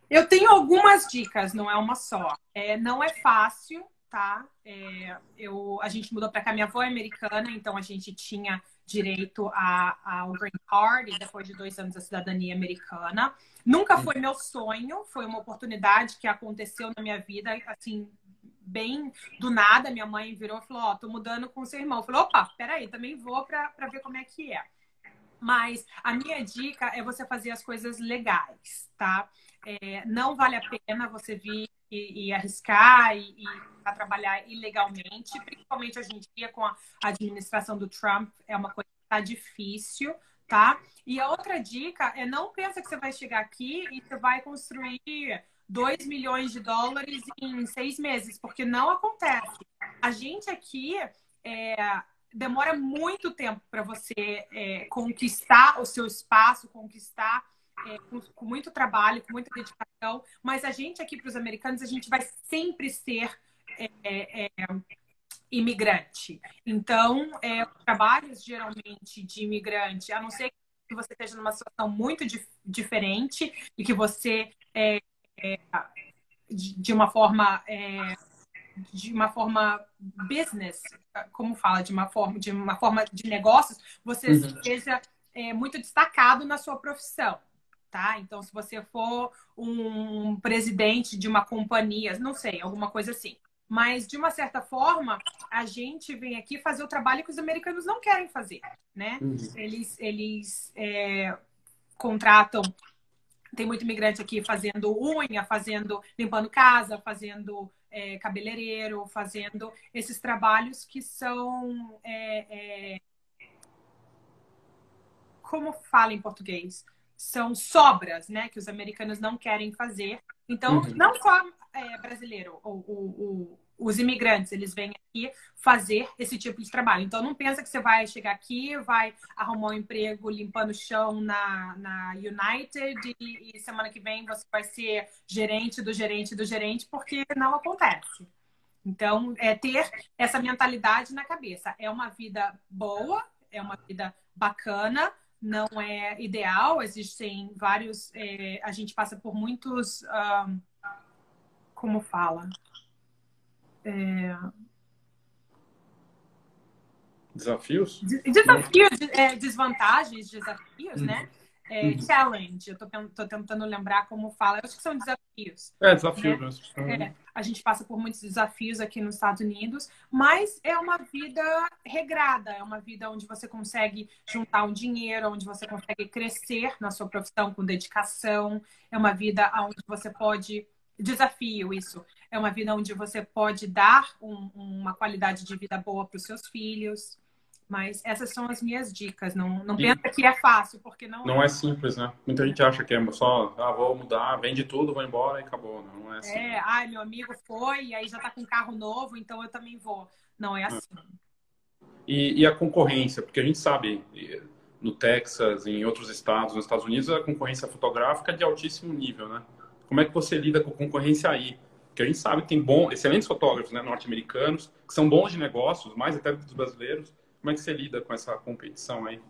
S2: Eu tenho algumas dicas, não é uma só. É, não é fácil, tá? É, eu, a gente mudou para cá, minha avó é americana, então a gente tinha direito ao green card e depois de dois anos a cidadania americana. Nunca foi meu sonho, foi uma oportunidade que aconteceu na minha vida, assim, bem do nada. Minha mãe virou e falou: Ó, oh, tô mudando com seu irmão. Eu falei: opa, peraí, também vou para ver como é que é. Mas a minha dica é você fazer as coisas legais, tá? É, não vale a pena você vir e, e arriscar e, e trabalhar ilegalmente, principalmente hoje em dia com a administração do Trump, é uma coisa que tá difícil, tá? E a outra dica é não pensa que você vai chegar aqui e você vai construir 2 milhões de dólares em seis meses, porque não acontece. A gente aqui é, demora muito tempo para você é, conquistar o seu espaço, conquistar é, com, com, muito trabalho, com muita dedicação, mas a gente aqui para os americanos, a gente vai sempre ser é, é, é imigrante. Então, é, trabalhos geralmente de imigrante, a não ser que você esteja numa situação muito dif diferente e que você é, de, de, uma forma de uma forma business, como fala, de uma forma de uma forma de negócios, você uhum. seja muito destacado na sua profissão tá? Então, se você for um presidente de uma companhia, não sei, alguma coisa assim. Mas, de uma certa forma, a gente vem aqui fazer o trabalho que os americanos não querem fazer, né? Uhum. Eles, eles é, contratam... Tem muito imigrante aqui fazendo unha, fazendo... Limpando casa, fazendo é, cabeleireiro, fazendo esses trabalhos que são... É, é como fala em português? São sobras, né, que os americanos não querem fazer. Então, uhum. não só é, brasileiro, ou, ou, os imigrantes, eles vêm aqui fazer esse tipo de trabalho. Então, não pensa que você vai chegar aqui, vai arrumar um emprego limpando o chão na, na United e, e semana que vem você vai ser gerente do gerente do gerente, porque não acontece. Então, é ter essa mentalidade na cabeça. É uma vida boa, é uma vida bacana, não é ideal, existem vários. É, a gente passa por muitos. Um, como fala? É...
S1: Desafios?
S2: Desafios, é, desvantagens, desafios, né? É, uhum. Challenge, eu tô, tô, tentando lembrar como fala. Eu acho que são desafios.
S1: É, desafios né?
S2: É, a gente passa por muitos desafios aqui nos Estados Unidos, mas é uma vida regrada, é uma vida onde você consegue juntar um dinheiro, onde você consegue crescer na sua profissão com dedicação, é uma vida onde você pode. Desafio, isso. É uma vida onde você pode dar um, uma qualidade de vida boa para os seus filhos. Mas essas são as minhas dicas. Não, não pensa que é fácil, porque não,
S1: não é. é simples, né? Muita gente acha que é só, ah, vou mudar, vende tudo, vou embora e acabou. Não é assim.
S2: É, ai, meu amigo foi, e aí já tá com carro novo, então eu também vou. Não é assim.
S1: E, e a concorrência? Porque a gente sabe, no Texas, em outros estados, nos Estados Unidos, a concorrência fotográfica é de altíssimo nível, né? Como é que você lida com a concorrência aí? Porque a gente sabe que tem bons, excelentes fotógrafos né, norte-americanos, que são bons de negócios, mais até do que os brasileiros, como é que você lida com essa competição aí?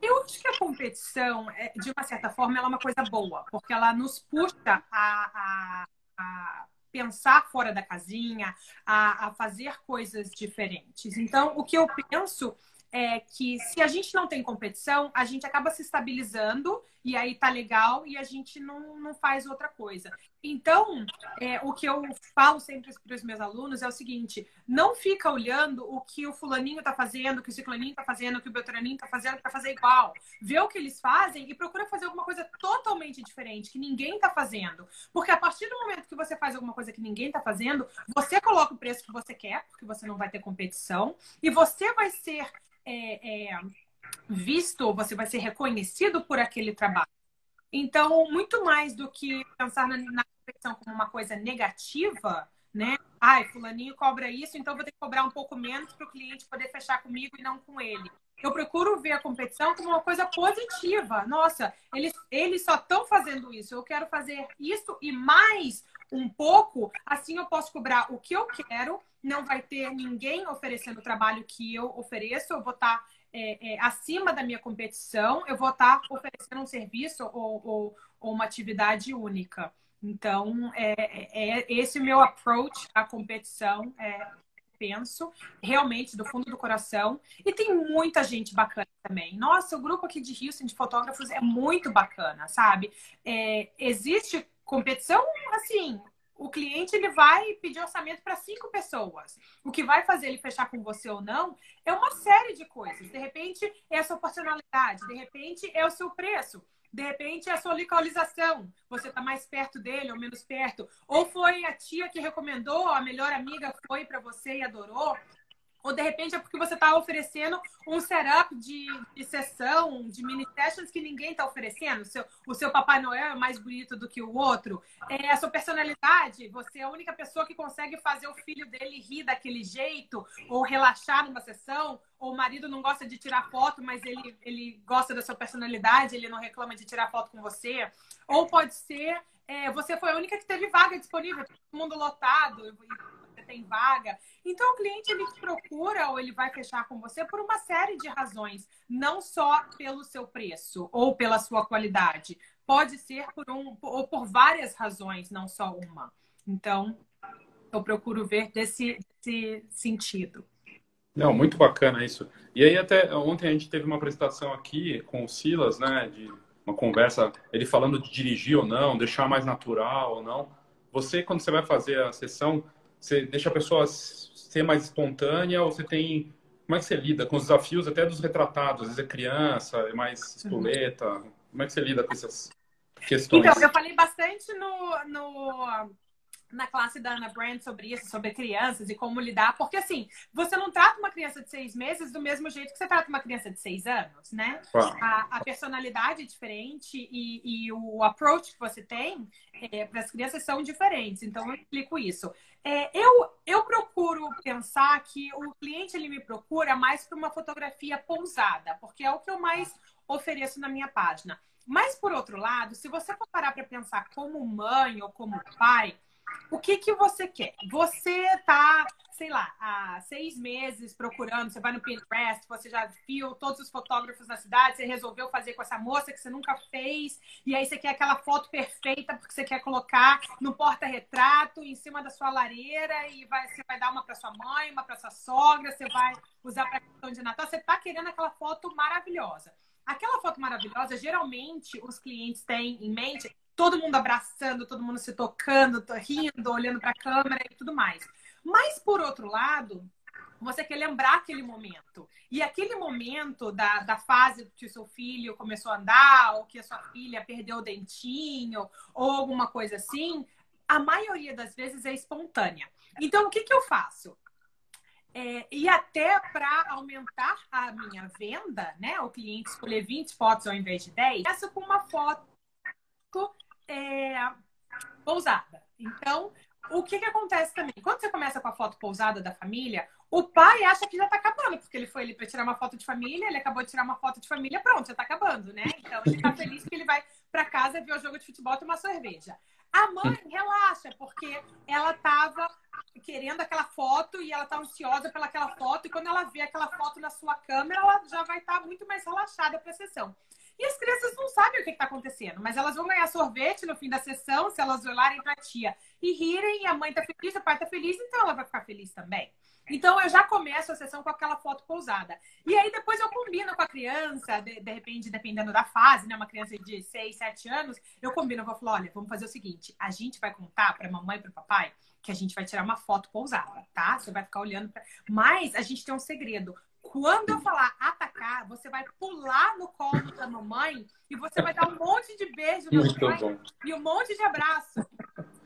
S2: Eu acho que a competição, é, de uma certa forma, ela é uma coisa boa, porque ela nos puxa a, a, a pensar fora da casinha, a, a fazer coisas diferentes. Então, o que eu penso é que se a gente não tem competição, a gente acaba se estabilizando e aí tá legal e a gente não, não faz outra coisa. Então, é, o que eu falo sempre para os meus alunos é o seguinte: não fica olhando o que o fulaninho está fazendo, o que o ciclaninho está fazendo, o que o beltraninho está fazendo para fazer igual. Vê o que eles fazem e procura fazer alguma coisa totalmente diferente, que ninguém está fazendo. Porque a partir do momento que você faz alguma coisa que ninguém está fazendo, você coloca o preço que você quer, porque você não vai ter competição, e você vai ser é, é, visto, você vai ser reconhecido por aquele trabalho. Então, muito mais do que pensar na, na competição como uma coisa negativa, né? Ai, fulaninho cobra isso, então vou ter que cobrar um pouco menos para o cliente poder fechar comigo e não com ele. Eu procuro ver a competição como uma coisa positiva. Nossa, eles, eles só estão fazendo isso. Eu quero fazer isso e mais um pouco, assim eu posso cobrar o que eu quero. Não vai ter ninguém oferecendo o trabalho que eu ofereço. Eu vou estar tá, é, é, acima da minha competição. Eu vou estar tá oferecendo um serviço ou, ou, ou uma atividade única. Então, é, é, é esse o meu approach à competição. É, penso realmente do fundo do coração. E tem muita gente bacana também. Nossa, o grupo aqui de Houston de fotógrafos é muito bacana, sabe? É, existe competição, assim, o cliente ele vai pedir orçamento para cinco pessoas. O que vai fazer ele fechar com você ou não é uma série de coisas. De repente é a sua personalidade, de repente é o seu preço. De repente é a sua localização. Você está mais perto dele ou menos perto. Ou foi a tia que recomendou, a melhor amiga foi para você e adorou. Ou de repente é porque você está oferecendo um setup de, de sessão, de mini sessions que ninguém está oferecendo. O seu, o seu Papai Noel é mais bonito do que o outro. É a sua personalidade. Você é a única pessoa que consegue fazer o filho dele rir daquele jeito, ou relaxar numa sessão. Ou o marido não gosta de tirar foto, mas ele, ele gosta da sua personalidade, ele não reclama de tirar foto com você. Ou pode ser, é, você foi a única que teve vaga disponível, todo mundo lotado tem vaga. Então, o cliente ele te procura ou ele vai fechar com você por uma série de razões, não só pelo seu preço ou pela sua qualidade. Pode ser por um ou por várias razões, não só uma. Então, eu procuro ver desse, desse sentido.
S1: Não, muito bacana isso. E aí até ontem a gente teve uma apresentação aqui com o Silas, né, de uma conversa, ele falando de dirigir ou não, deixar mais natural ou não. Você quando você vai fazer a sessão, você deixa a pessoa ser mais espontânea ou você tem. Como é que você lida com os desafios até dos retratados? Às vezes é criança, é mais espoleta. Uhum. Como é que você lida com essas questões?
S2: Então, eu falei bastante no, no na classe da Ana Brand sobre isso, sobre crianças e como lidar, porque assim, você não trata uma criança de seis meses do mesmo jeito que você trata uma criança de seis anos, né? A, a, personalidade é diferente e, e, o approach que você tem é, para as crianças são diferentes, então eu explico isso. É, eu, eu procuro pensar que o cliente ele me procura mais para uma fotografia pousada, porque é o que eu mais ofereço na minha página. Mas, por outro lado, se você for parar para pensar como mãe ou como pai, o que, que você quer? Você tá, sei lá, há seis meses procurando, você vai no Pinterest, você já viu todos os fotógrafos na cidade, você resolveu fazer com essa moça que você nunca fez, e aí você quer aquela foto perfeita porque você quer colocar no porta-retrato, em cima da sua lareira, e vai, você vai dar uma para sua mãe, uma para sua sogra, você vai usar para questão de Natal, você tá querendo aquela foto maravilhosa. Aquela foto maravilhosa, geralmente os clientes têm em mente todo mundo abraçando, todo mundo se tocando, rindo, olhando para a câmera e tudo mais. Mas, por outro lado, você quer lembrar aquele momento. E aquele momento da, da fase que o seu filho começou a andar, ou que a sua filha perdeu o dentinho, ou alguma coisa assim, a maioria das vezes é espontânea. Então, o que, que eu faço? É, e até para aumentar a minha venda, né? O cliente escolher 20 fotos ao invés de 10, essa com uma foto é, pousada. Então, o que, que acontece também? Quando você começa com a foto pousada da família, o pai acha que já tá acabando, porque ele foi ali para tirar uma foto de família, ele acabou de tirar uma foto de família, pronto, já tá acabando, né? Então ele tá feliz que ele vai para casa ver o jogo de futebol e tomar cerveja. A mãe relaxa, porque ela tava querendo aquela foto e ela tá ansiosa pelaquela foto, e quando ela vê aquela foto na sua câmera, ela já vai estar tá muito mais relaxada para a sessão. E as crianças não sabem o que está acontecendo, mas elas vão ganhar sorvete no fim da sessão se elas olharem para a tia e rirem, e a mãe está feliz, o pai está feliz, então ela vai ficar feliz também. Então eu já começo a sessão com aquela foto pousada. E aí depois eu combino com a criança, de, de repente, dependendo da fase, né? Uma criança de 6, 7 anos, eu combino, eu vou falar, olha, vamos fazer o seguinte: a gente vai contar para a mamãe e para o papai que a gente vai tirar uma foto pousada, tá? Você vai ficar olhando. Mas a gente tem um segredo. Quando eu falar atacar, você vai pular no colo da mamãe e você vai dar um monte de beijo na Muito mamãe bom. e um monte de abraço.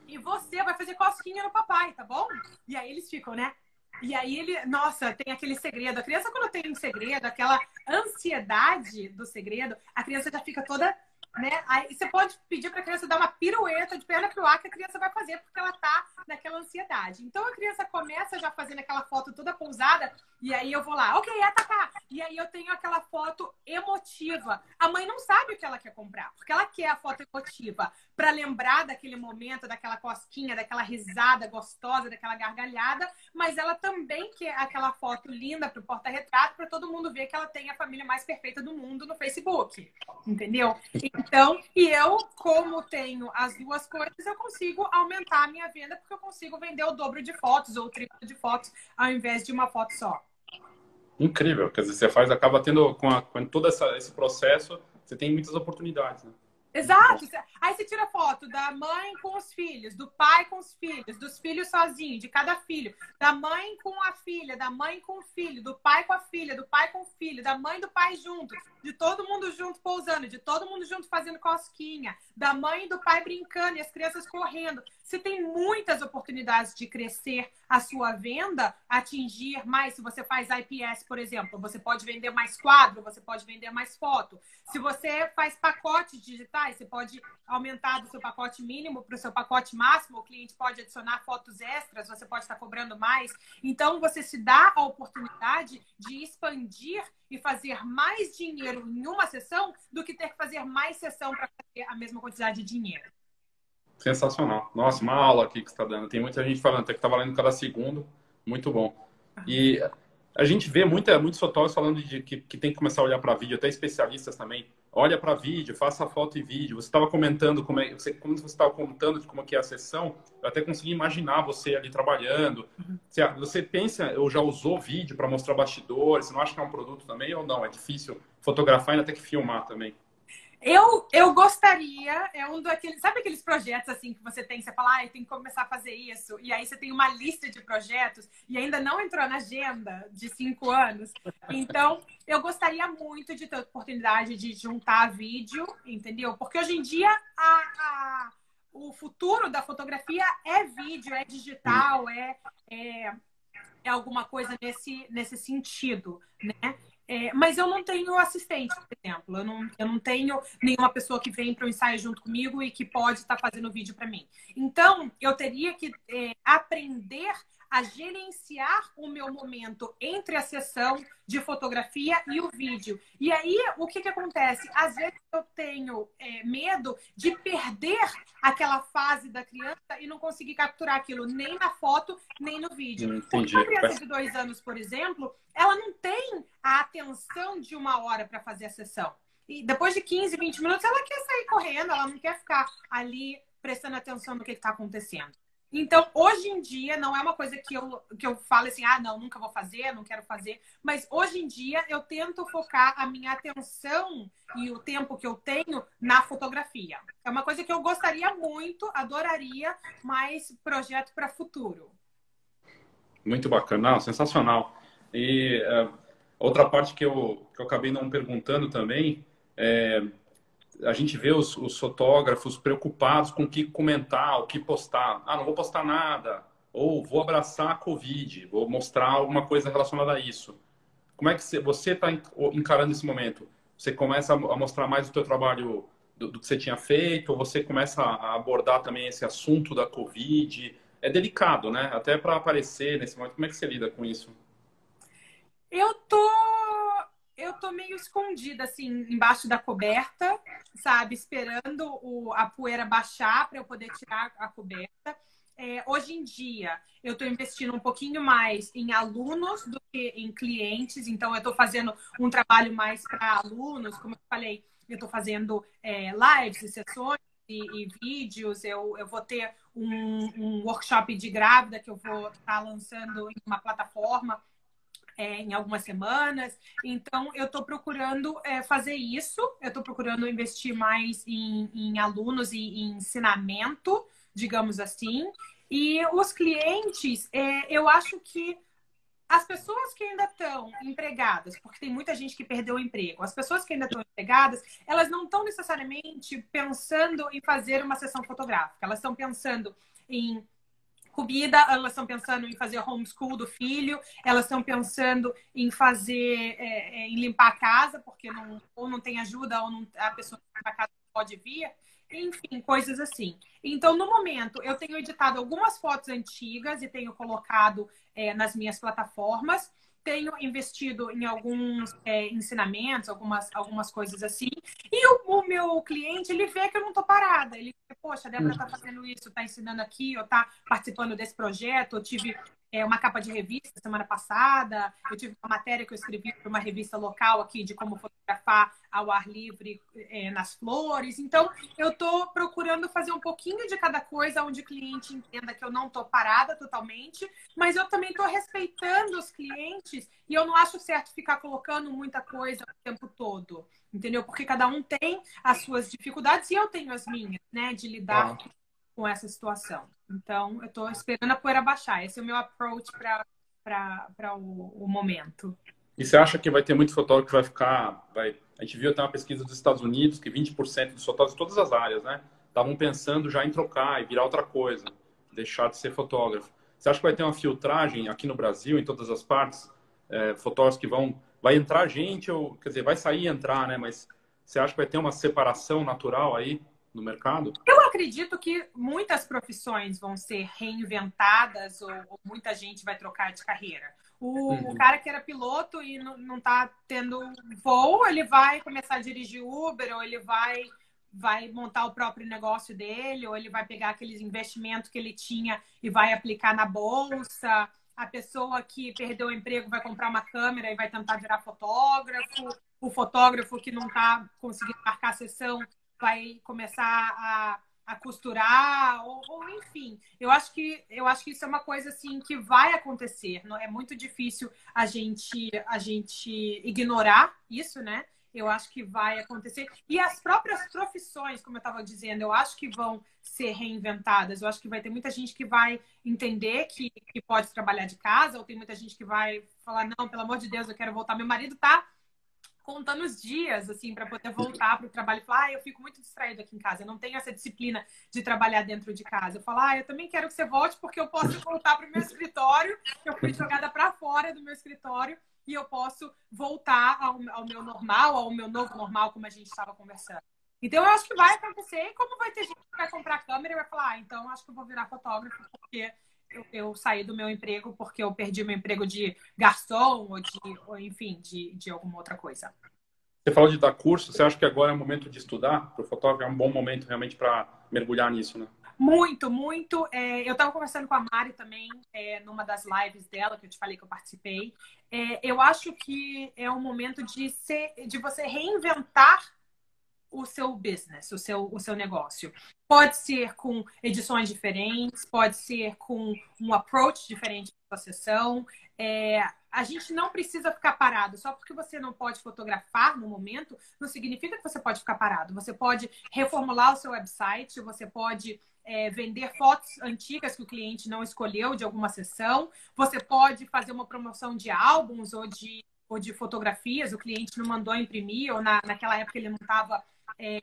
S2: E você vai fazer cosquinha no papai, tá bom? E aí eles ficam, né? E aí ele, nossa, tem aquele segredo. A criança, quando tem um segredo, aquela ansiedade do segredo, a criança já fica toda né? Aí você pode pedir para a criança dar uma pirueta de perna pro ar que a criança vai fazer porque ela tá naquela ansiedade. Então a criança começa já fazendo aquela foto toda pousada e aí eu vou lá, ok, atacar. E aí eu tenho aquela foto emotiva. A mãe não sabe o que ela quer comprar, porque ela quer a foto emotiva. para lembrar daquele momento, daquela cosquinha, daquela risada gostosa, daquela gargalhada, mas ela também quer aquela foto linda para o porta-retrato para todo mundo ver que ela tem a família mais perfeita do mundo no Facebook, entendeu? Então, e eu, como tenho as duas coisas, eu consigo aumentar a minha venda porque eu consigo vender o dobro de fotos ou o triplo de fotos ao invés de uma foto só.
S1: Incrível, quer dizer, você faz, acaba tendo com, a, com todo essa, esse processo, você tem muitas oportunidades, né?
S2: Exato. Aí você tira foto da mãe com os filhos, do pai com os filhos, dos filhos sozinhos, de cada filho, da mãe com a filha, da mãe com o filho, do pai com a filha, do pai com o filho, da mãe e do pai junto, de todo mundo junto pousando, de todo mundo junto fazendo cosquinha, da mãe e do pai brincando e as crianças correndo. Você tem muitas oportunidades de crescer a sua venda, atingir mais. Se você faz IPS, por exemplo, você pode vender mais quadro, você pode vender mais foto. Se você faz pacotes digitais, você pode aumentar do seu pacote mínimo para o seu pacote máximo. O cliente pode adicionar fotos extras, você pode estar cobrando mais. Então, você se dá a oportunidade de expandir e fazer mais dinheiro em uma sessão do que ter que fazer mais sessão para fazer a mesma quantidade de dinheiro.
S1: Sensacional. Nossa, uma aula aqui que você está dando. Tem muita gente falando, tem que estar tá valendo cada segundo. Muito bom. E a gente vê muita, muitos fotógrafos falando de que, que tem que começar a olhar para vídeo, até especialistas também. Olha para vídeo, faça foto e vídeo. Você estava comentando como é, você, como você estava contando de como que é a sessão, eu até consegui imaginar você ali trabalhando. Uhum. Você, você pensa, ou já usou vídeo para mostrar bastidores? Você não acha que é um produto também ou não? É difícil fotografar e ainda ter que filmar também.
S2: Eu, eu gostaria, é um daqueles, sabe aqueles projetos assim que você tem, você fala, ah, tenho que começar a fazer isso, e aí você tem uma lista de projetos e ainda não entrou na agenda de cinco anos. Então, eu gostaria muito de ter a oportunidade de juntar vídeo, entendeu? Porque hoje em dia a, a o futuro da fotografia é vídeo, é digital, é, é, é alguma coisa nesse, nesse sentido, né? É, mas eu não tenho assistente, por exemplo. Eu não, eu não tenho nenhuma pessoa que vem para o ensaio junto comigo e que pode estar tá fazendo vídeo para mim. Então, eu teria que é, aprender a gerenciar o meu momento entre a sessão de fotografia e o vídeo. E aí, o que, que acontece? Às vezes eu tenho é, medo de perder aquela fase da criança e não conseguir capturar aquilo nem na foto, nem no vídeo. Entendi. Porque uma criança de dois anos, por exemplo, ela não tem a atenção de uma hora para fazer a sessão. E depois de 15, 20 minutos, ela quer sair correndo, ela não quer ficar ali prestando atenção no que está acontecendo. Então, hoje em dia, não é uma coisa que eu, que eu falo assim, ah, não, nunca vou fazer, não quero fazer. Mas hoje em dia, eu tento focar a minha atenção e o tempo que eu tenho na fotografia. É uma coisa que eu gostaria muito, adoraria, mas projeto para futuro.
S1: Muito bacana, não, sensacional. E uh, outra parte que eu, que eu acabei não perguntando também é a gente vê os, os, fotógrafos preocupados com o que comentar, o que postar. Ah, não vou postar nada. Ou vou abraçar a Covid, vou mostrar alguma coisa relacionada a isso. Como é que você está encarando esse momento? Você começa a mostrar mais o seu trabalho do, do, que você tinha feito? Ou você começa a abordar também esse assunto da Covid? É delicado, né? Até para aparecer nesse momento. Como é que você lida com isso?
S2: Eu tô eu tô meio escondida, assim, embaixo da coberta, sabe? Esperando o, a poeira baixar para eu poder tirar a coberta. É, hoje em dia, eu estou investindo um pouquinho mais em alunos do que em clientes. Então, eu estou fazendo um trabalho mais para alunos. Como eu falei, eu estou fazendo é, lives e sessões e, e, vídeos. Eu, eu vou ter um, um workshop de grávida que eu vou estar tá lançando em uma plataforma é, em algumas semanas. Então, eu estou procurando é, fazer isso, eu estou procurando investir mais em, em alunos e em ensinamento, digamos assim. E os clientes, é, eu acho que as pessoas que ainda estão empregadas, porque tem muita gente que perdeu o emprego, as pessoas que ainda estão empregadas, elas não estão necessariamente pensando em fazer uma sessão fotográfica, elas estão pensando em comida, elas estão pensando em fazer homeschool do filho, elas estão pensando em fazer, é, é, em limpar a casa, porque não, ou não tem ajuda, ou não, a pessoa da casa pode vir. Enfim, coisas assim. Então, no momento, eu tenho editado algumas fotos antigas e tenho colocado é, nas minhas plataformas. Tenho investido em alguns é, ensinamentos, algumas, algumas coisas assim. E o, o, meu cliente, ele vê que eu não estou parada. Ele vê, poxa, a Débora está fazendo isso, está ensinando aqui, ou está participando desse projeto. Eu tive é, uma capa de revista semana passada. Eu tive uma matéria que eu escrevi para uma revista local aqui de como fotografar ao ar livre é, nas flores. Então, eu estou procurando fazer um pouquinho de cada coisa onde o cliente entenda que eu não estou parada totalmente, mas eu também estou respeitando os clientes e eu não acho certo ficar colocando muita coisa o tempo todo, entendeu? Porque cada um tem as suas dificuldades e eu tenho as minhas, né, de lidar ah. com essa situação. Então, eu estou esperando a poeira baixar. Esse é o meu approach para o, o momento.
S1: E você acha que vai ter muito fotógrafo que vai ficar. Vai... A gente viu até uma pesquisa dos Estados Unidos que 20% dos fotógrafos, todas as áreas, né? Estavam pensando já em trocar e virar outra coisa, deixar de ser fotógrafo. Você acha que vai ter uma filtragem aqui no Brasil, em todas as partes? É, fotógrafos que vão. Vai entrar gente, ou quer dizer, vai sair e entrar, né? Mas você acha que vai ter uma separação natural aí no mercado?
S2: Eu acredito que muitas profissões vão ser reinventadas ou, ou muita gente vai trocar de carreira. O, uhum. o, cara que era piloto e não, não tá tendo voo, ele vai começar a dirigir Uber, ou ele vai, vai montar o próprio negócio dele, ou ele vai pegar aqueles investimentos que ele tinha e vai aplicar na bolsa. A pessoa que perdeu o emprego vai comprar uma câmera e vai tentar virar fotógrafo. O fotógrafo que não está conseguindo marcar a sessão vai começar a, a costurar, ou, ou, enfim. Eu acho que eu acho que isso é uma coisa assim que vai acontecer. Não é muito difícil a gente a gente ignorar isso, né? Eu acho que vai acontecer. E as próprias profissões, como eu estava dizendo, eu acho que vão ser reinventadas. Eu acho que vai ter muita gente que vai entender que, que pode trabalhar de casa, ou tem muita gente que vai falar: não, pelo amor de Deus, eu quero voltar. Meu marido tá contando os dias, assim, para poder voltar para o trabalho. Falar, ah, eu fico muito distraído aqui em casa, eu não tenho essa disciplina de trabalhar dentro de casa. Eu falo, ah, eu também quero que você volte porque eu posso voltar para o meu escritório. Eu fui jogada para fora do meu escritório e eu posso voltar ao, ao meu normal, ao meu novo normal, como a gente estava conversando. Então, eu acho que vai acontecer. E como vai ter gente que vai comprar câmera e vai falar, ah, então acho que eu vou virar fotógrafo porque eu, saí do meu emprego porque eu perdi meu emprego de garçom ou, de, ou enfim, de, de alguma outra coisa.
S1: Você falou de dar curso, você acha que agora é o momento de estudar? Para o fotógrafo é um bom momento realmente para mergulhar nisso, né?
S2: Muito, muito. É, eu estava conversando com a Mari também, é, numa das lives dela, que eu te falei que eu participei. É, eu acho que é um momento de, ser, de você reinventar o seu business, o seu, o seu negócio. Pode ser com edições diferentes, pode ser com um approach diferente da sessão. É, a gente não precisa ficar parado. Só porque você não pode fotografar no momento, não significa que você pode ficar parado. Você pode reformular o seu website, você pode é, vender fotos antigas que o cliente não escolheu de alguma sessão, você pode fazer uma promoção de álbuns ou de, ou de fotografias, o cliente não mandou imprimir, ou na, naquela época ele não estava é,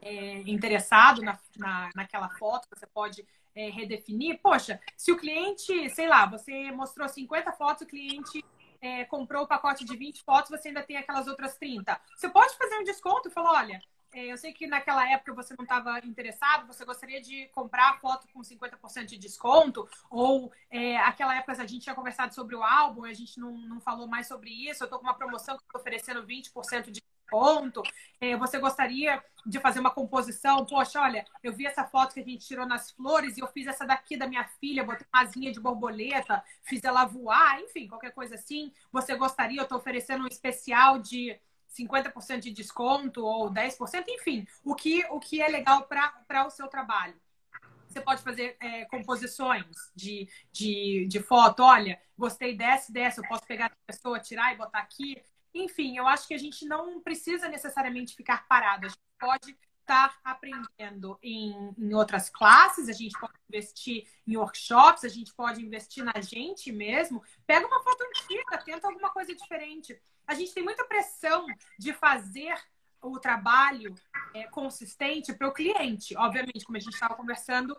S2: é, interessado na, na, naquela foto, você pode é, redefinir. Poxa, se o cliente, sei lá, você mostrou 50 fotos, o cliente é, comprou o pacote de 20 fotos, você ainda tem aquelas outras 30. Você pode fazer um desconto e falar, olha, é, eu sei que naquela época você não estava interessado, você gostaria de comprar a foto com 50% de desconto, ou é, aquela época a gente tinha conversado sobre o álbum, a gente não, não falou mais sobre isso, eu estou com uma promoção que estou oferecendo 20% de ponto. É, você gostaria de fazer uma composição? Poxa, olha, eu vi essa foto que a gente tirou nas flores e eu fiz essa daqui da minha filha, botei uma asinha de borboleta, fiz ela voar, enfim, qualquer coisa assim. Você gostaria? Eu estou oferecendo um especial de 50% de desconto ou 10%, enfim, o que, o que é legal para o seu trabalho. Você pode fazer é, composições de, de, de foto. Olha, gostei dessa, dessa, eu posso pegar a pessoa, tirar e botar aqui. Enfim, eu acho que a gente não precisa necessariamente ficar parado. A gente pode estar aprendendo em, em, outras classes, a gente pode investir em workshops, a gente pode investir na gente mesmo. Pega uma foto antiga, tenta alguma coisa diferente. A gente tem muita pressão de fazer o trabalho é, consistente para o cliente. Obviamente, como a gente estava conversando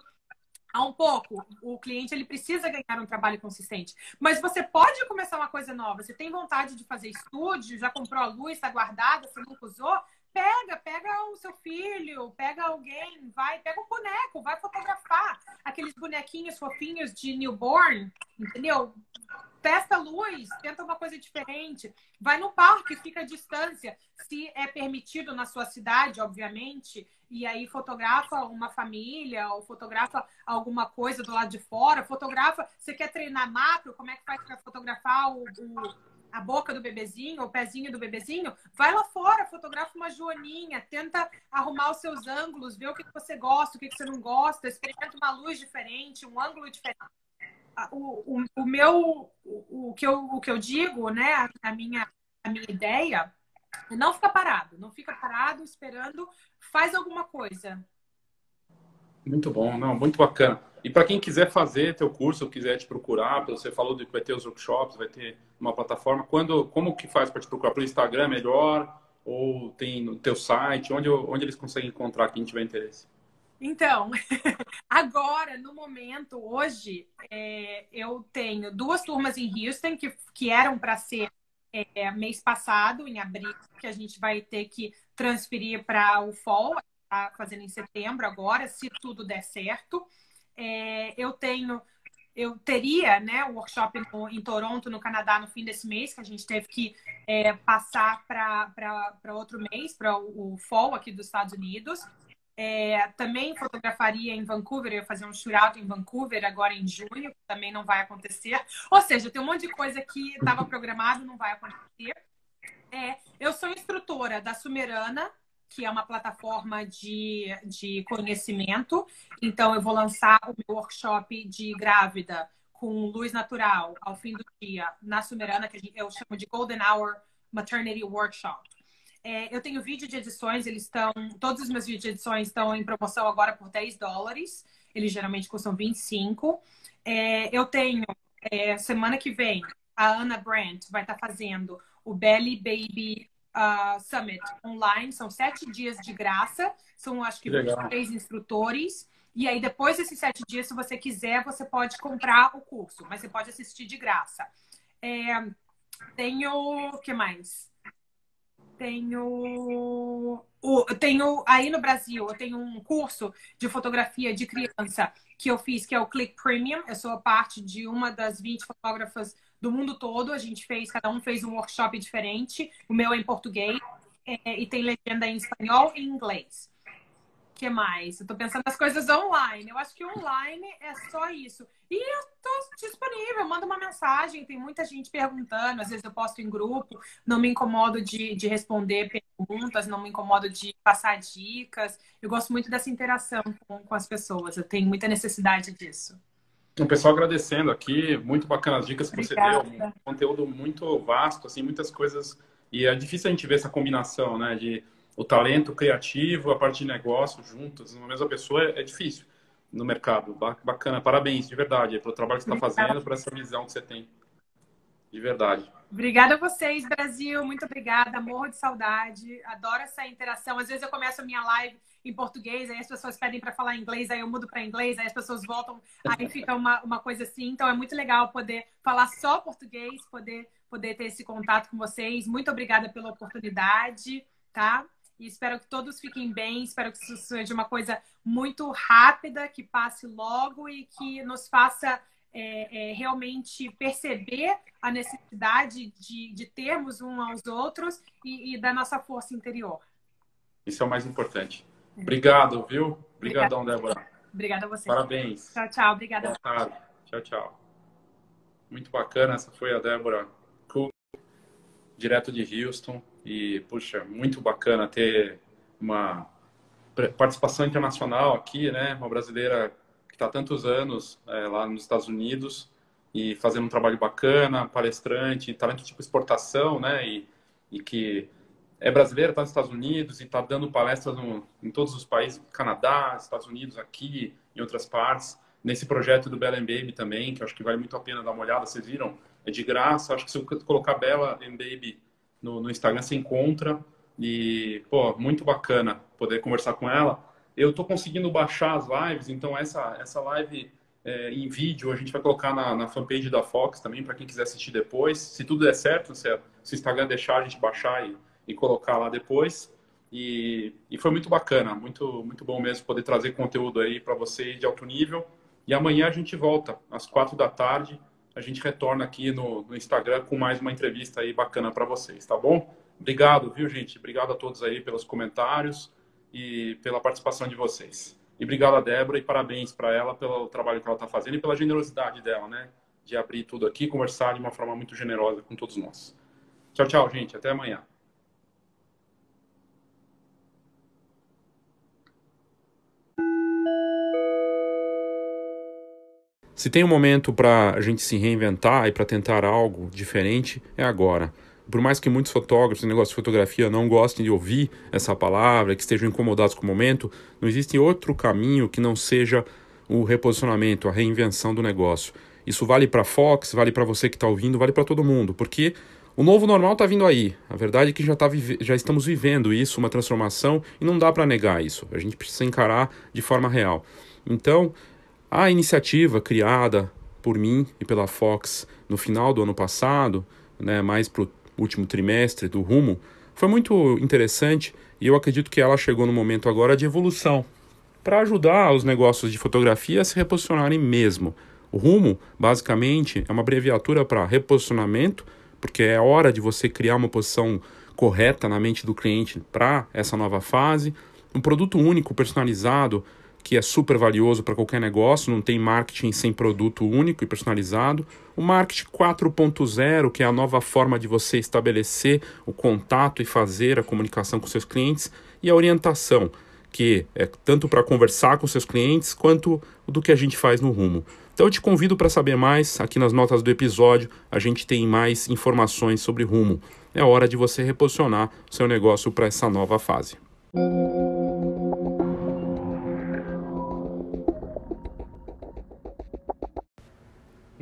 S2: há um pouco. O cliente ele precisa ganhar um trabalho consistente. Mas você pode começar uma coisa nova. Você tem vontade de fazer estúdio, já comprou a luz, está guardada, você nunca usou? Pega, pega o seu filho, pega alguém, vai, pega um boneco, vai fotografar aqueles bonequinhos fofinhos de newborn, entendeu? testa luz, tenta uma coisa diferente. Vai no parque, fica à distância. Se é permitido na sua cidade, obviamente, e aí fotografa uma família ou fotografa alguma coisa do lado de fora, fotografa. Você quer treinar macro? Como é que faz para fotografar o, o, a boca do bebezinho, o pezinho do bebezinho? Vai lá fora, fotografa uma joaninha, tenta arrumar os seus ângulos, ver o que você gosta, o que você não gosta, experimenta uma luz diferente, um ângulo diferente o, o, o meu, o, o, que eu, o que eu digo, né, a minha, a minha ideia não ficar parado, não fica parado esperando, faz alguma coisa.
S1: Muito bom, não, muito bacana. E para quem quiser fazer teu curso, quiser te procurar, você falou que vai ter os workshops, vai ter uma plataforma. Quando, como que faz para te procurar? Pelo Instagram melhor? Ou tem no teu site? Onde, onde eles conseguem encontrar quem tiver interesse?
S2: Então, agora, no momento, hoje, é, eu tenho duas turmas em Houston que, que eram para ser é, mês passado, em abril, que a gente vai ter que transferir para o fall, está fazendo em setembro agora, se tudo der certo. É, eu tenho, eu teria, né, o workshop no, em Toronto, no Canadá, no fim desse mês, que a gente teve que é, passar para outro mês, para o, o fall aqui dos Estados Unidos. É, também fotografaria em Vancouver, eu ia fazer um shootout em Vancouver agora em junho, também não vai acontecer. Ou seja, tem um monte de coisa que estava programado, não vai acontecer. É, eu sou instrutora da Sumerana, que é uma plataforma de, de conhecimento. Então, eu vou lançar o meu workshop de grávida com luz natural ao fim do dia na Sumerana, que eu chamo de Golden Hour Maternity Workshop. É, eu tenho vídeo de edições, eles estão. Todos os meus vídeos de edições estão em promoção agora por 10 dólares. Eles geralmente custam 25. É, eu tenho, é, semana que vem, a Ana Brandt vai estar tá fazendo o Belly Baby uh, Summit online. São sete dias de graça. São, acho que, três instrutores. E aí, depois desses sete dias, se você quiser, você pode comprar o curso, mas você pode assistir de graça. É, tenho. O que mais? Tenho o, tenho aí no Brasil, eu tenho um curso de fotografia de criança que eu fiz, que é o Click Premium. Eu sou parte de uma das 20 fotógrafas do mundo todo. A gente fez, cada um fez um workshop diferente. O meu é em português é, e tem legenda em espanhol e inglês que mais? Eu tô pensando nas coisas online. Eu acho que online é só isso. E eu tô disponível, manda uma mensagem, tem muita gente perguntando, às vezes eu posto em grupo, não me incomodo de, de responder perguntas, não me incomodo de passar dicas. Eu gosto muito dessa interação com, com as pessoas, eu tenho muita necessidade disso.
S1: O pessoal agradecendo aqui, muito bacana as dicas que Obrigada. você deu, um conteúdo muito vasto, assim, muitas coisas. E é difícil a gente ver essa combinação, né, de o talento criativo, a parte de negócio juntos, uma mesma pessoa, é, é difícil no mercado. Bacana, parabéns, de verdade, pelo trabalho que você está fazendo, por essa visão que você tem. De verdade.
S2: Obrigada a vocês, Brasil. Muito obrigada. Morro de saudade. Adoro essa interação. Às vezes eu começo a minha live em português, aí as pessoas pedem para falar inglês, aí eu mudo para inglês, aí as pessoas voltam, aí fica uma, uma coisa assim. Então é muito legal poder falar só português, poder, poder ter esse contato com vocês. Muito obrigada pela oportunidade, tá? E espero que todos fiquem bem. Espero que isso seja uma coisa muito rápida, que passe logo e que nos faça é, é, realmente perceber a necessidade de, de termos um aos outros e, e, da nossa força interior.
S1: Isso é o mais importante. Obrigado, viu? Obrigadão, Débora.
S2: Obrigada a você.
S1: Parabéns.
S2: Tchau, tchau. Obrigada.
S1: Boa tarde. Tchau, tchau. Muito bacana. Essa foi a Débora Cook, direto de Houston. E, puxa, muito bacana ter uma participação internacional aqui, né? Uma brasileira que está há tantos anos é, lá nos Estados Unidos e fazendo um trabalho bacana, palestrante, talento tipo exportação, né? E, e que é brasileira, está nos Estados Unidos e está dando palestras no, em todos os países, Canadá, Estados Unidos, aqui, em outras partes. Nesse projeto do Bella Baby também, que acho que vale muito a pena dar uma olhada, vocês viram? É de graça, acho que se eu colocar Bella Baby no, no Instagram se encontra e, pô, muito bacana poder conversar com ela. Eu estou conseguindo baixar as lives, então essa, essa live é, em vídeo a gente vai colocar na, na fanpage da Fox também, para quem quiser assistir depois. Se tudo der certo, se, se o Instagram deixar a gente baixar e, e colocar lá depois. E, e, foi muito bacana, muito, muito bom mesmo poder trazer conteúdo aí para vocês de alto nível. E amanhã a gente volta às quatro da tarde a gente retorna aqui no, no Instagram com mais uma entrevista aí bacana para vocês, tá bom? Obrigado, viu, gente? Obrigado a todos aí pelos comentários e pela participação de vocês. E obrigado a Débora e parabéns para ela pelo trabalho que ela está fazendo e pela generosidade dela, né? De abrir tudo aqui, conversar de uma forma muito generosa com todos nós. Tchau, tchau, gente. Até amanhã. Se tem um momento para a gente se reinventar e para tentar algo diferente, é agora. Por mais que muitos fotógrafos, negócio de fotografia, não gostem de ouvir essa palavra, que estejam incomodados com o momento, não existe outro caminho que não seja o reposicionamento, a reinvenção do negócio. Isso vale para a Fox, vale para você que está ouvindo, vale para todo mundo, porque o novo normal está vindo aí. A verdade é que já, tá já estamos vivendo isso, uma transformação, e não dá para negar isso. A gente precisa encarar de forma real. Então, a iniciativa criada por mim e pela Fox no final do ano passado, né, mais para o último trimestre do Rumo, foi muito interessante e eu acredito que ela chegou no momento agora de evolução para ajudar os negócios de fotografia a se reposicionarem mesmo. O Rumo, basicamente, é uma abreviatura para reposicionamento, porque é hora de você criar uma posição correta na mente do cliente para essa nova fase. Um produto único, personalizado, que é super valioso para qualquer negócio, não tem marketing sem produto único e personalizado. O marketing 4.0, que é a nova forma de você estabelecer o contato e fazer a comunicação com seus clientes, e a orientação, que é tanto para conversar com seus clientes quanto do que a gente faz no rumo. Então eu te convido para saber mais, aqui nas notas do episódio a gente tem mais informações sobre rumo. É hora de você reposicionar o seu negócio para essa nova fase.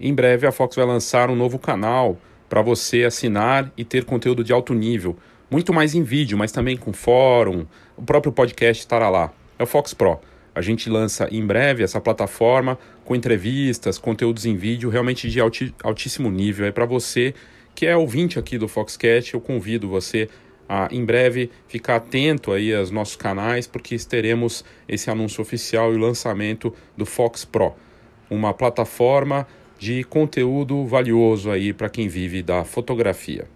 S1: Em breve a Fox vai lançar um novo canal para você assinar e ter conteúdo de alto nível, muito mais em vídeo, mas também com fórum, o próprio podcast estará lá. É o Fox Pro. A gente lança em breve essa plataforma com entrevistas, conteúdos em vídeo realmente de altíssimo nível. É para você que é ouvinte aqui do Foxcast, eu convido você a em breve ficar atento aí aos nossos canais, porque teremos esse anúncio oficial e o lançamento do Fox Pro, uma plataforma de conteúdo valioso aí para quem vive da fotografia.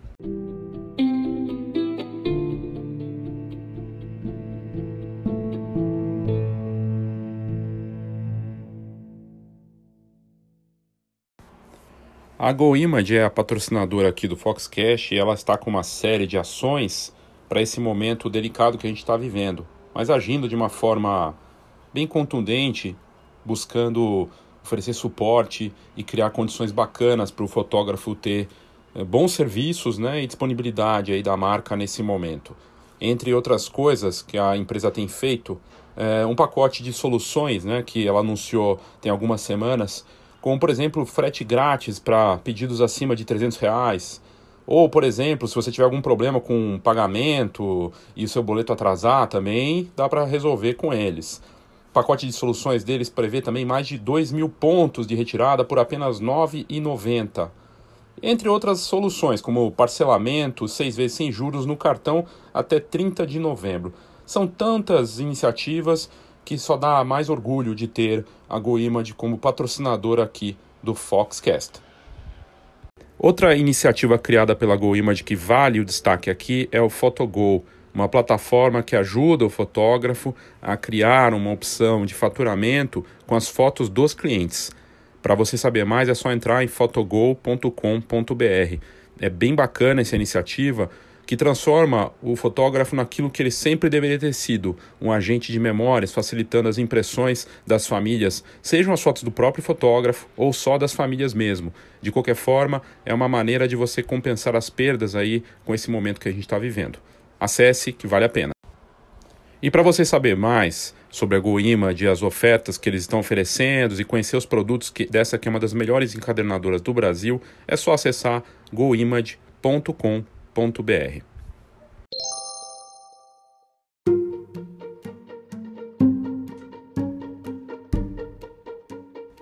S1: A GoImage é a patrocinadora aqui do Foxcast e ela está com uma série de ações para esse momento delicado que a gente está vivendo, mas agindo de uma forma bem contundente, buscando oferecer suporte e criar condições bacanas para o fotógrafo ter é, bons serviços né, e disponibilidade aí da marca nesse momento. Entre outras coisas que a empresa tem feito, é um pacote de soluções né, que ela anunciou tem algumas semanas, como por exemplo frete grátis para pedidos acima de 300 reais, ou, por exemplo, se você tiver algum problema com pagamento e o seu boleto atrasar também, dá para resolver com eles pacote de soluções deles prevê também mais de 2 mil pontos de retirada por apenas R$ 9,90. Entre outras soluções, como parcelamento, seis vezes sem juros no cartão até 30 de novembro. São tantas iniciativas que só dá mais orgulho de ter a GoImage como patrocinadora aqui do Foxcast. Outra iniciativa criada pela GoImage que vale o destaque aqui é o PhotoGo, uma plataforma que ajuda o fotógrafo a criar uma opção de faturamento com as fotos dos clientes. Para você saber mais é só entrar em photogol.com.br. É bem bacana essa iniciativa que transforma o fotógrafo naquilo que ele sempre deveria ter sido, um agente de memórias, facilitando as impressões das famílias, sejam as fotos do próprio fotógrafo ou só das famílias mesmo. De qualquer forma, é uma maneira de você compensar as perdas aí com esse momento que a gente está vivendo. Acesse que vale a pena. E para você saber mais sobre a GoImage, as ofertas que eles estão oferecendo e conhecer os produtos que, dessa que é uma das melhores encadernadoras do Brasil, é só acessar goimage.com.br.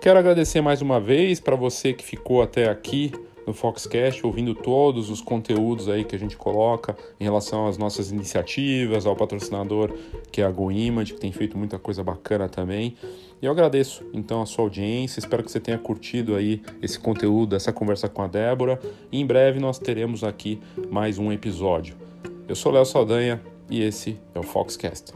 S1: Quero agradecer mais uma vez para você que ficou até aqui no Foxcast, ouvindo todos os conteúdos aí que a gente coloca em relação às nossas iniciativas, ao patrocinador que é a GoImage, que tem feito muita coisa bacana também. E eu agradeço então a sua audiência, espero que você tenha curtido aí esse conteúdo, essa conversa com a Débora. E em breve nós teremos aqui mais um episódio. Eu sou Léo Saldanha e esse é o Foxcast.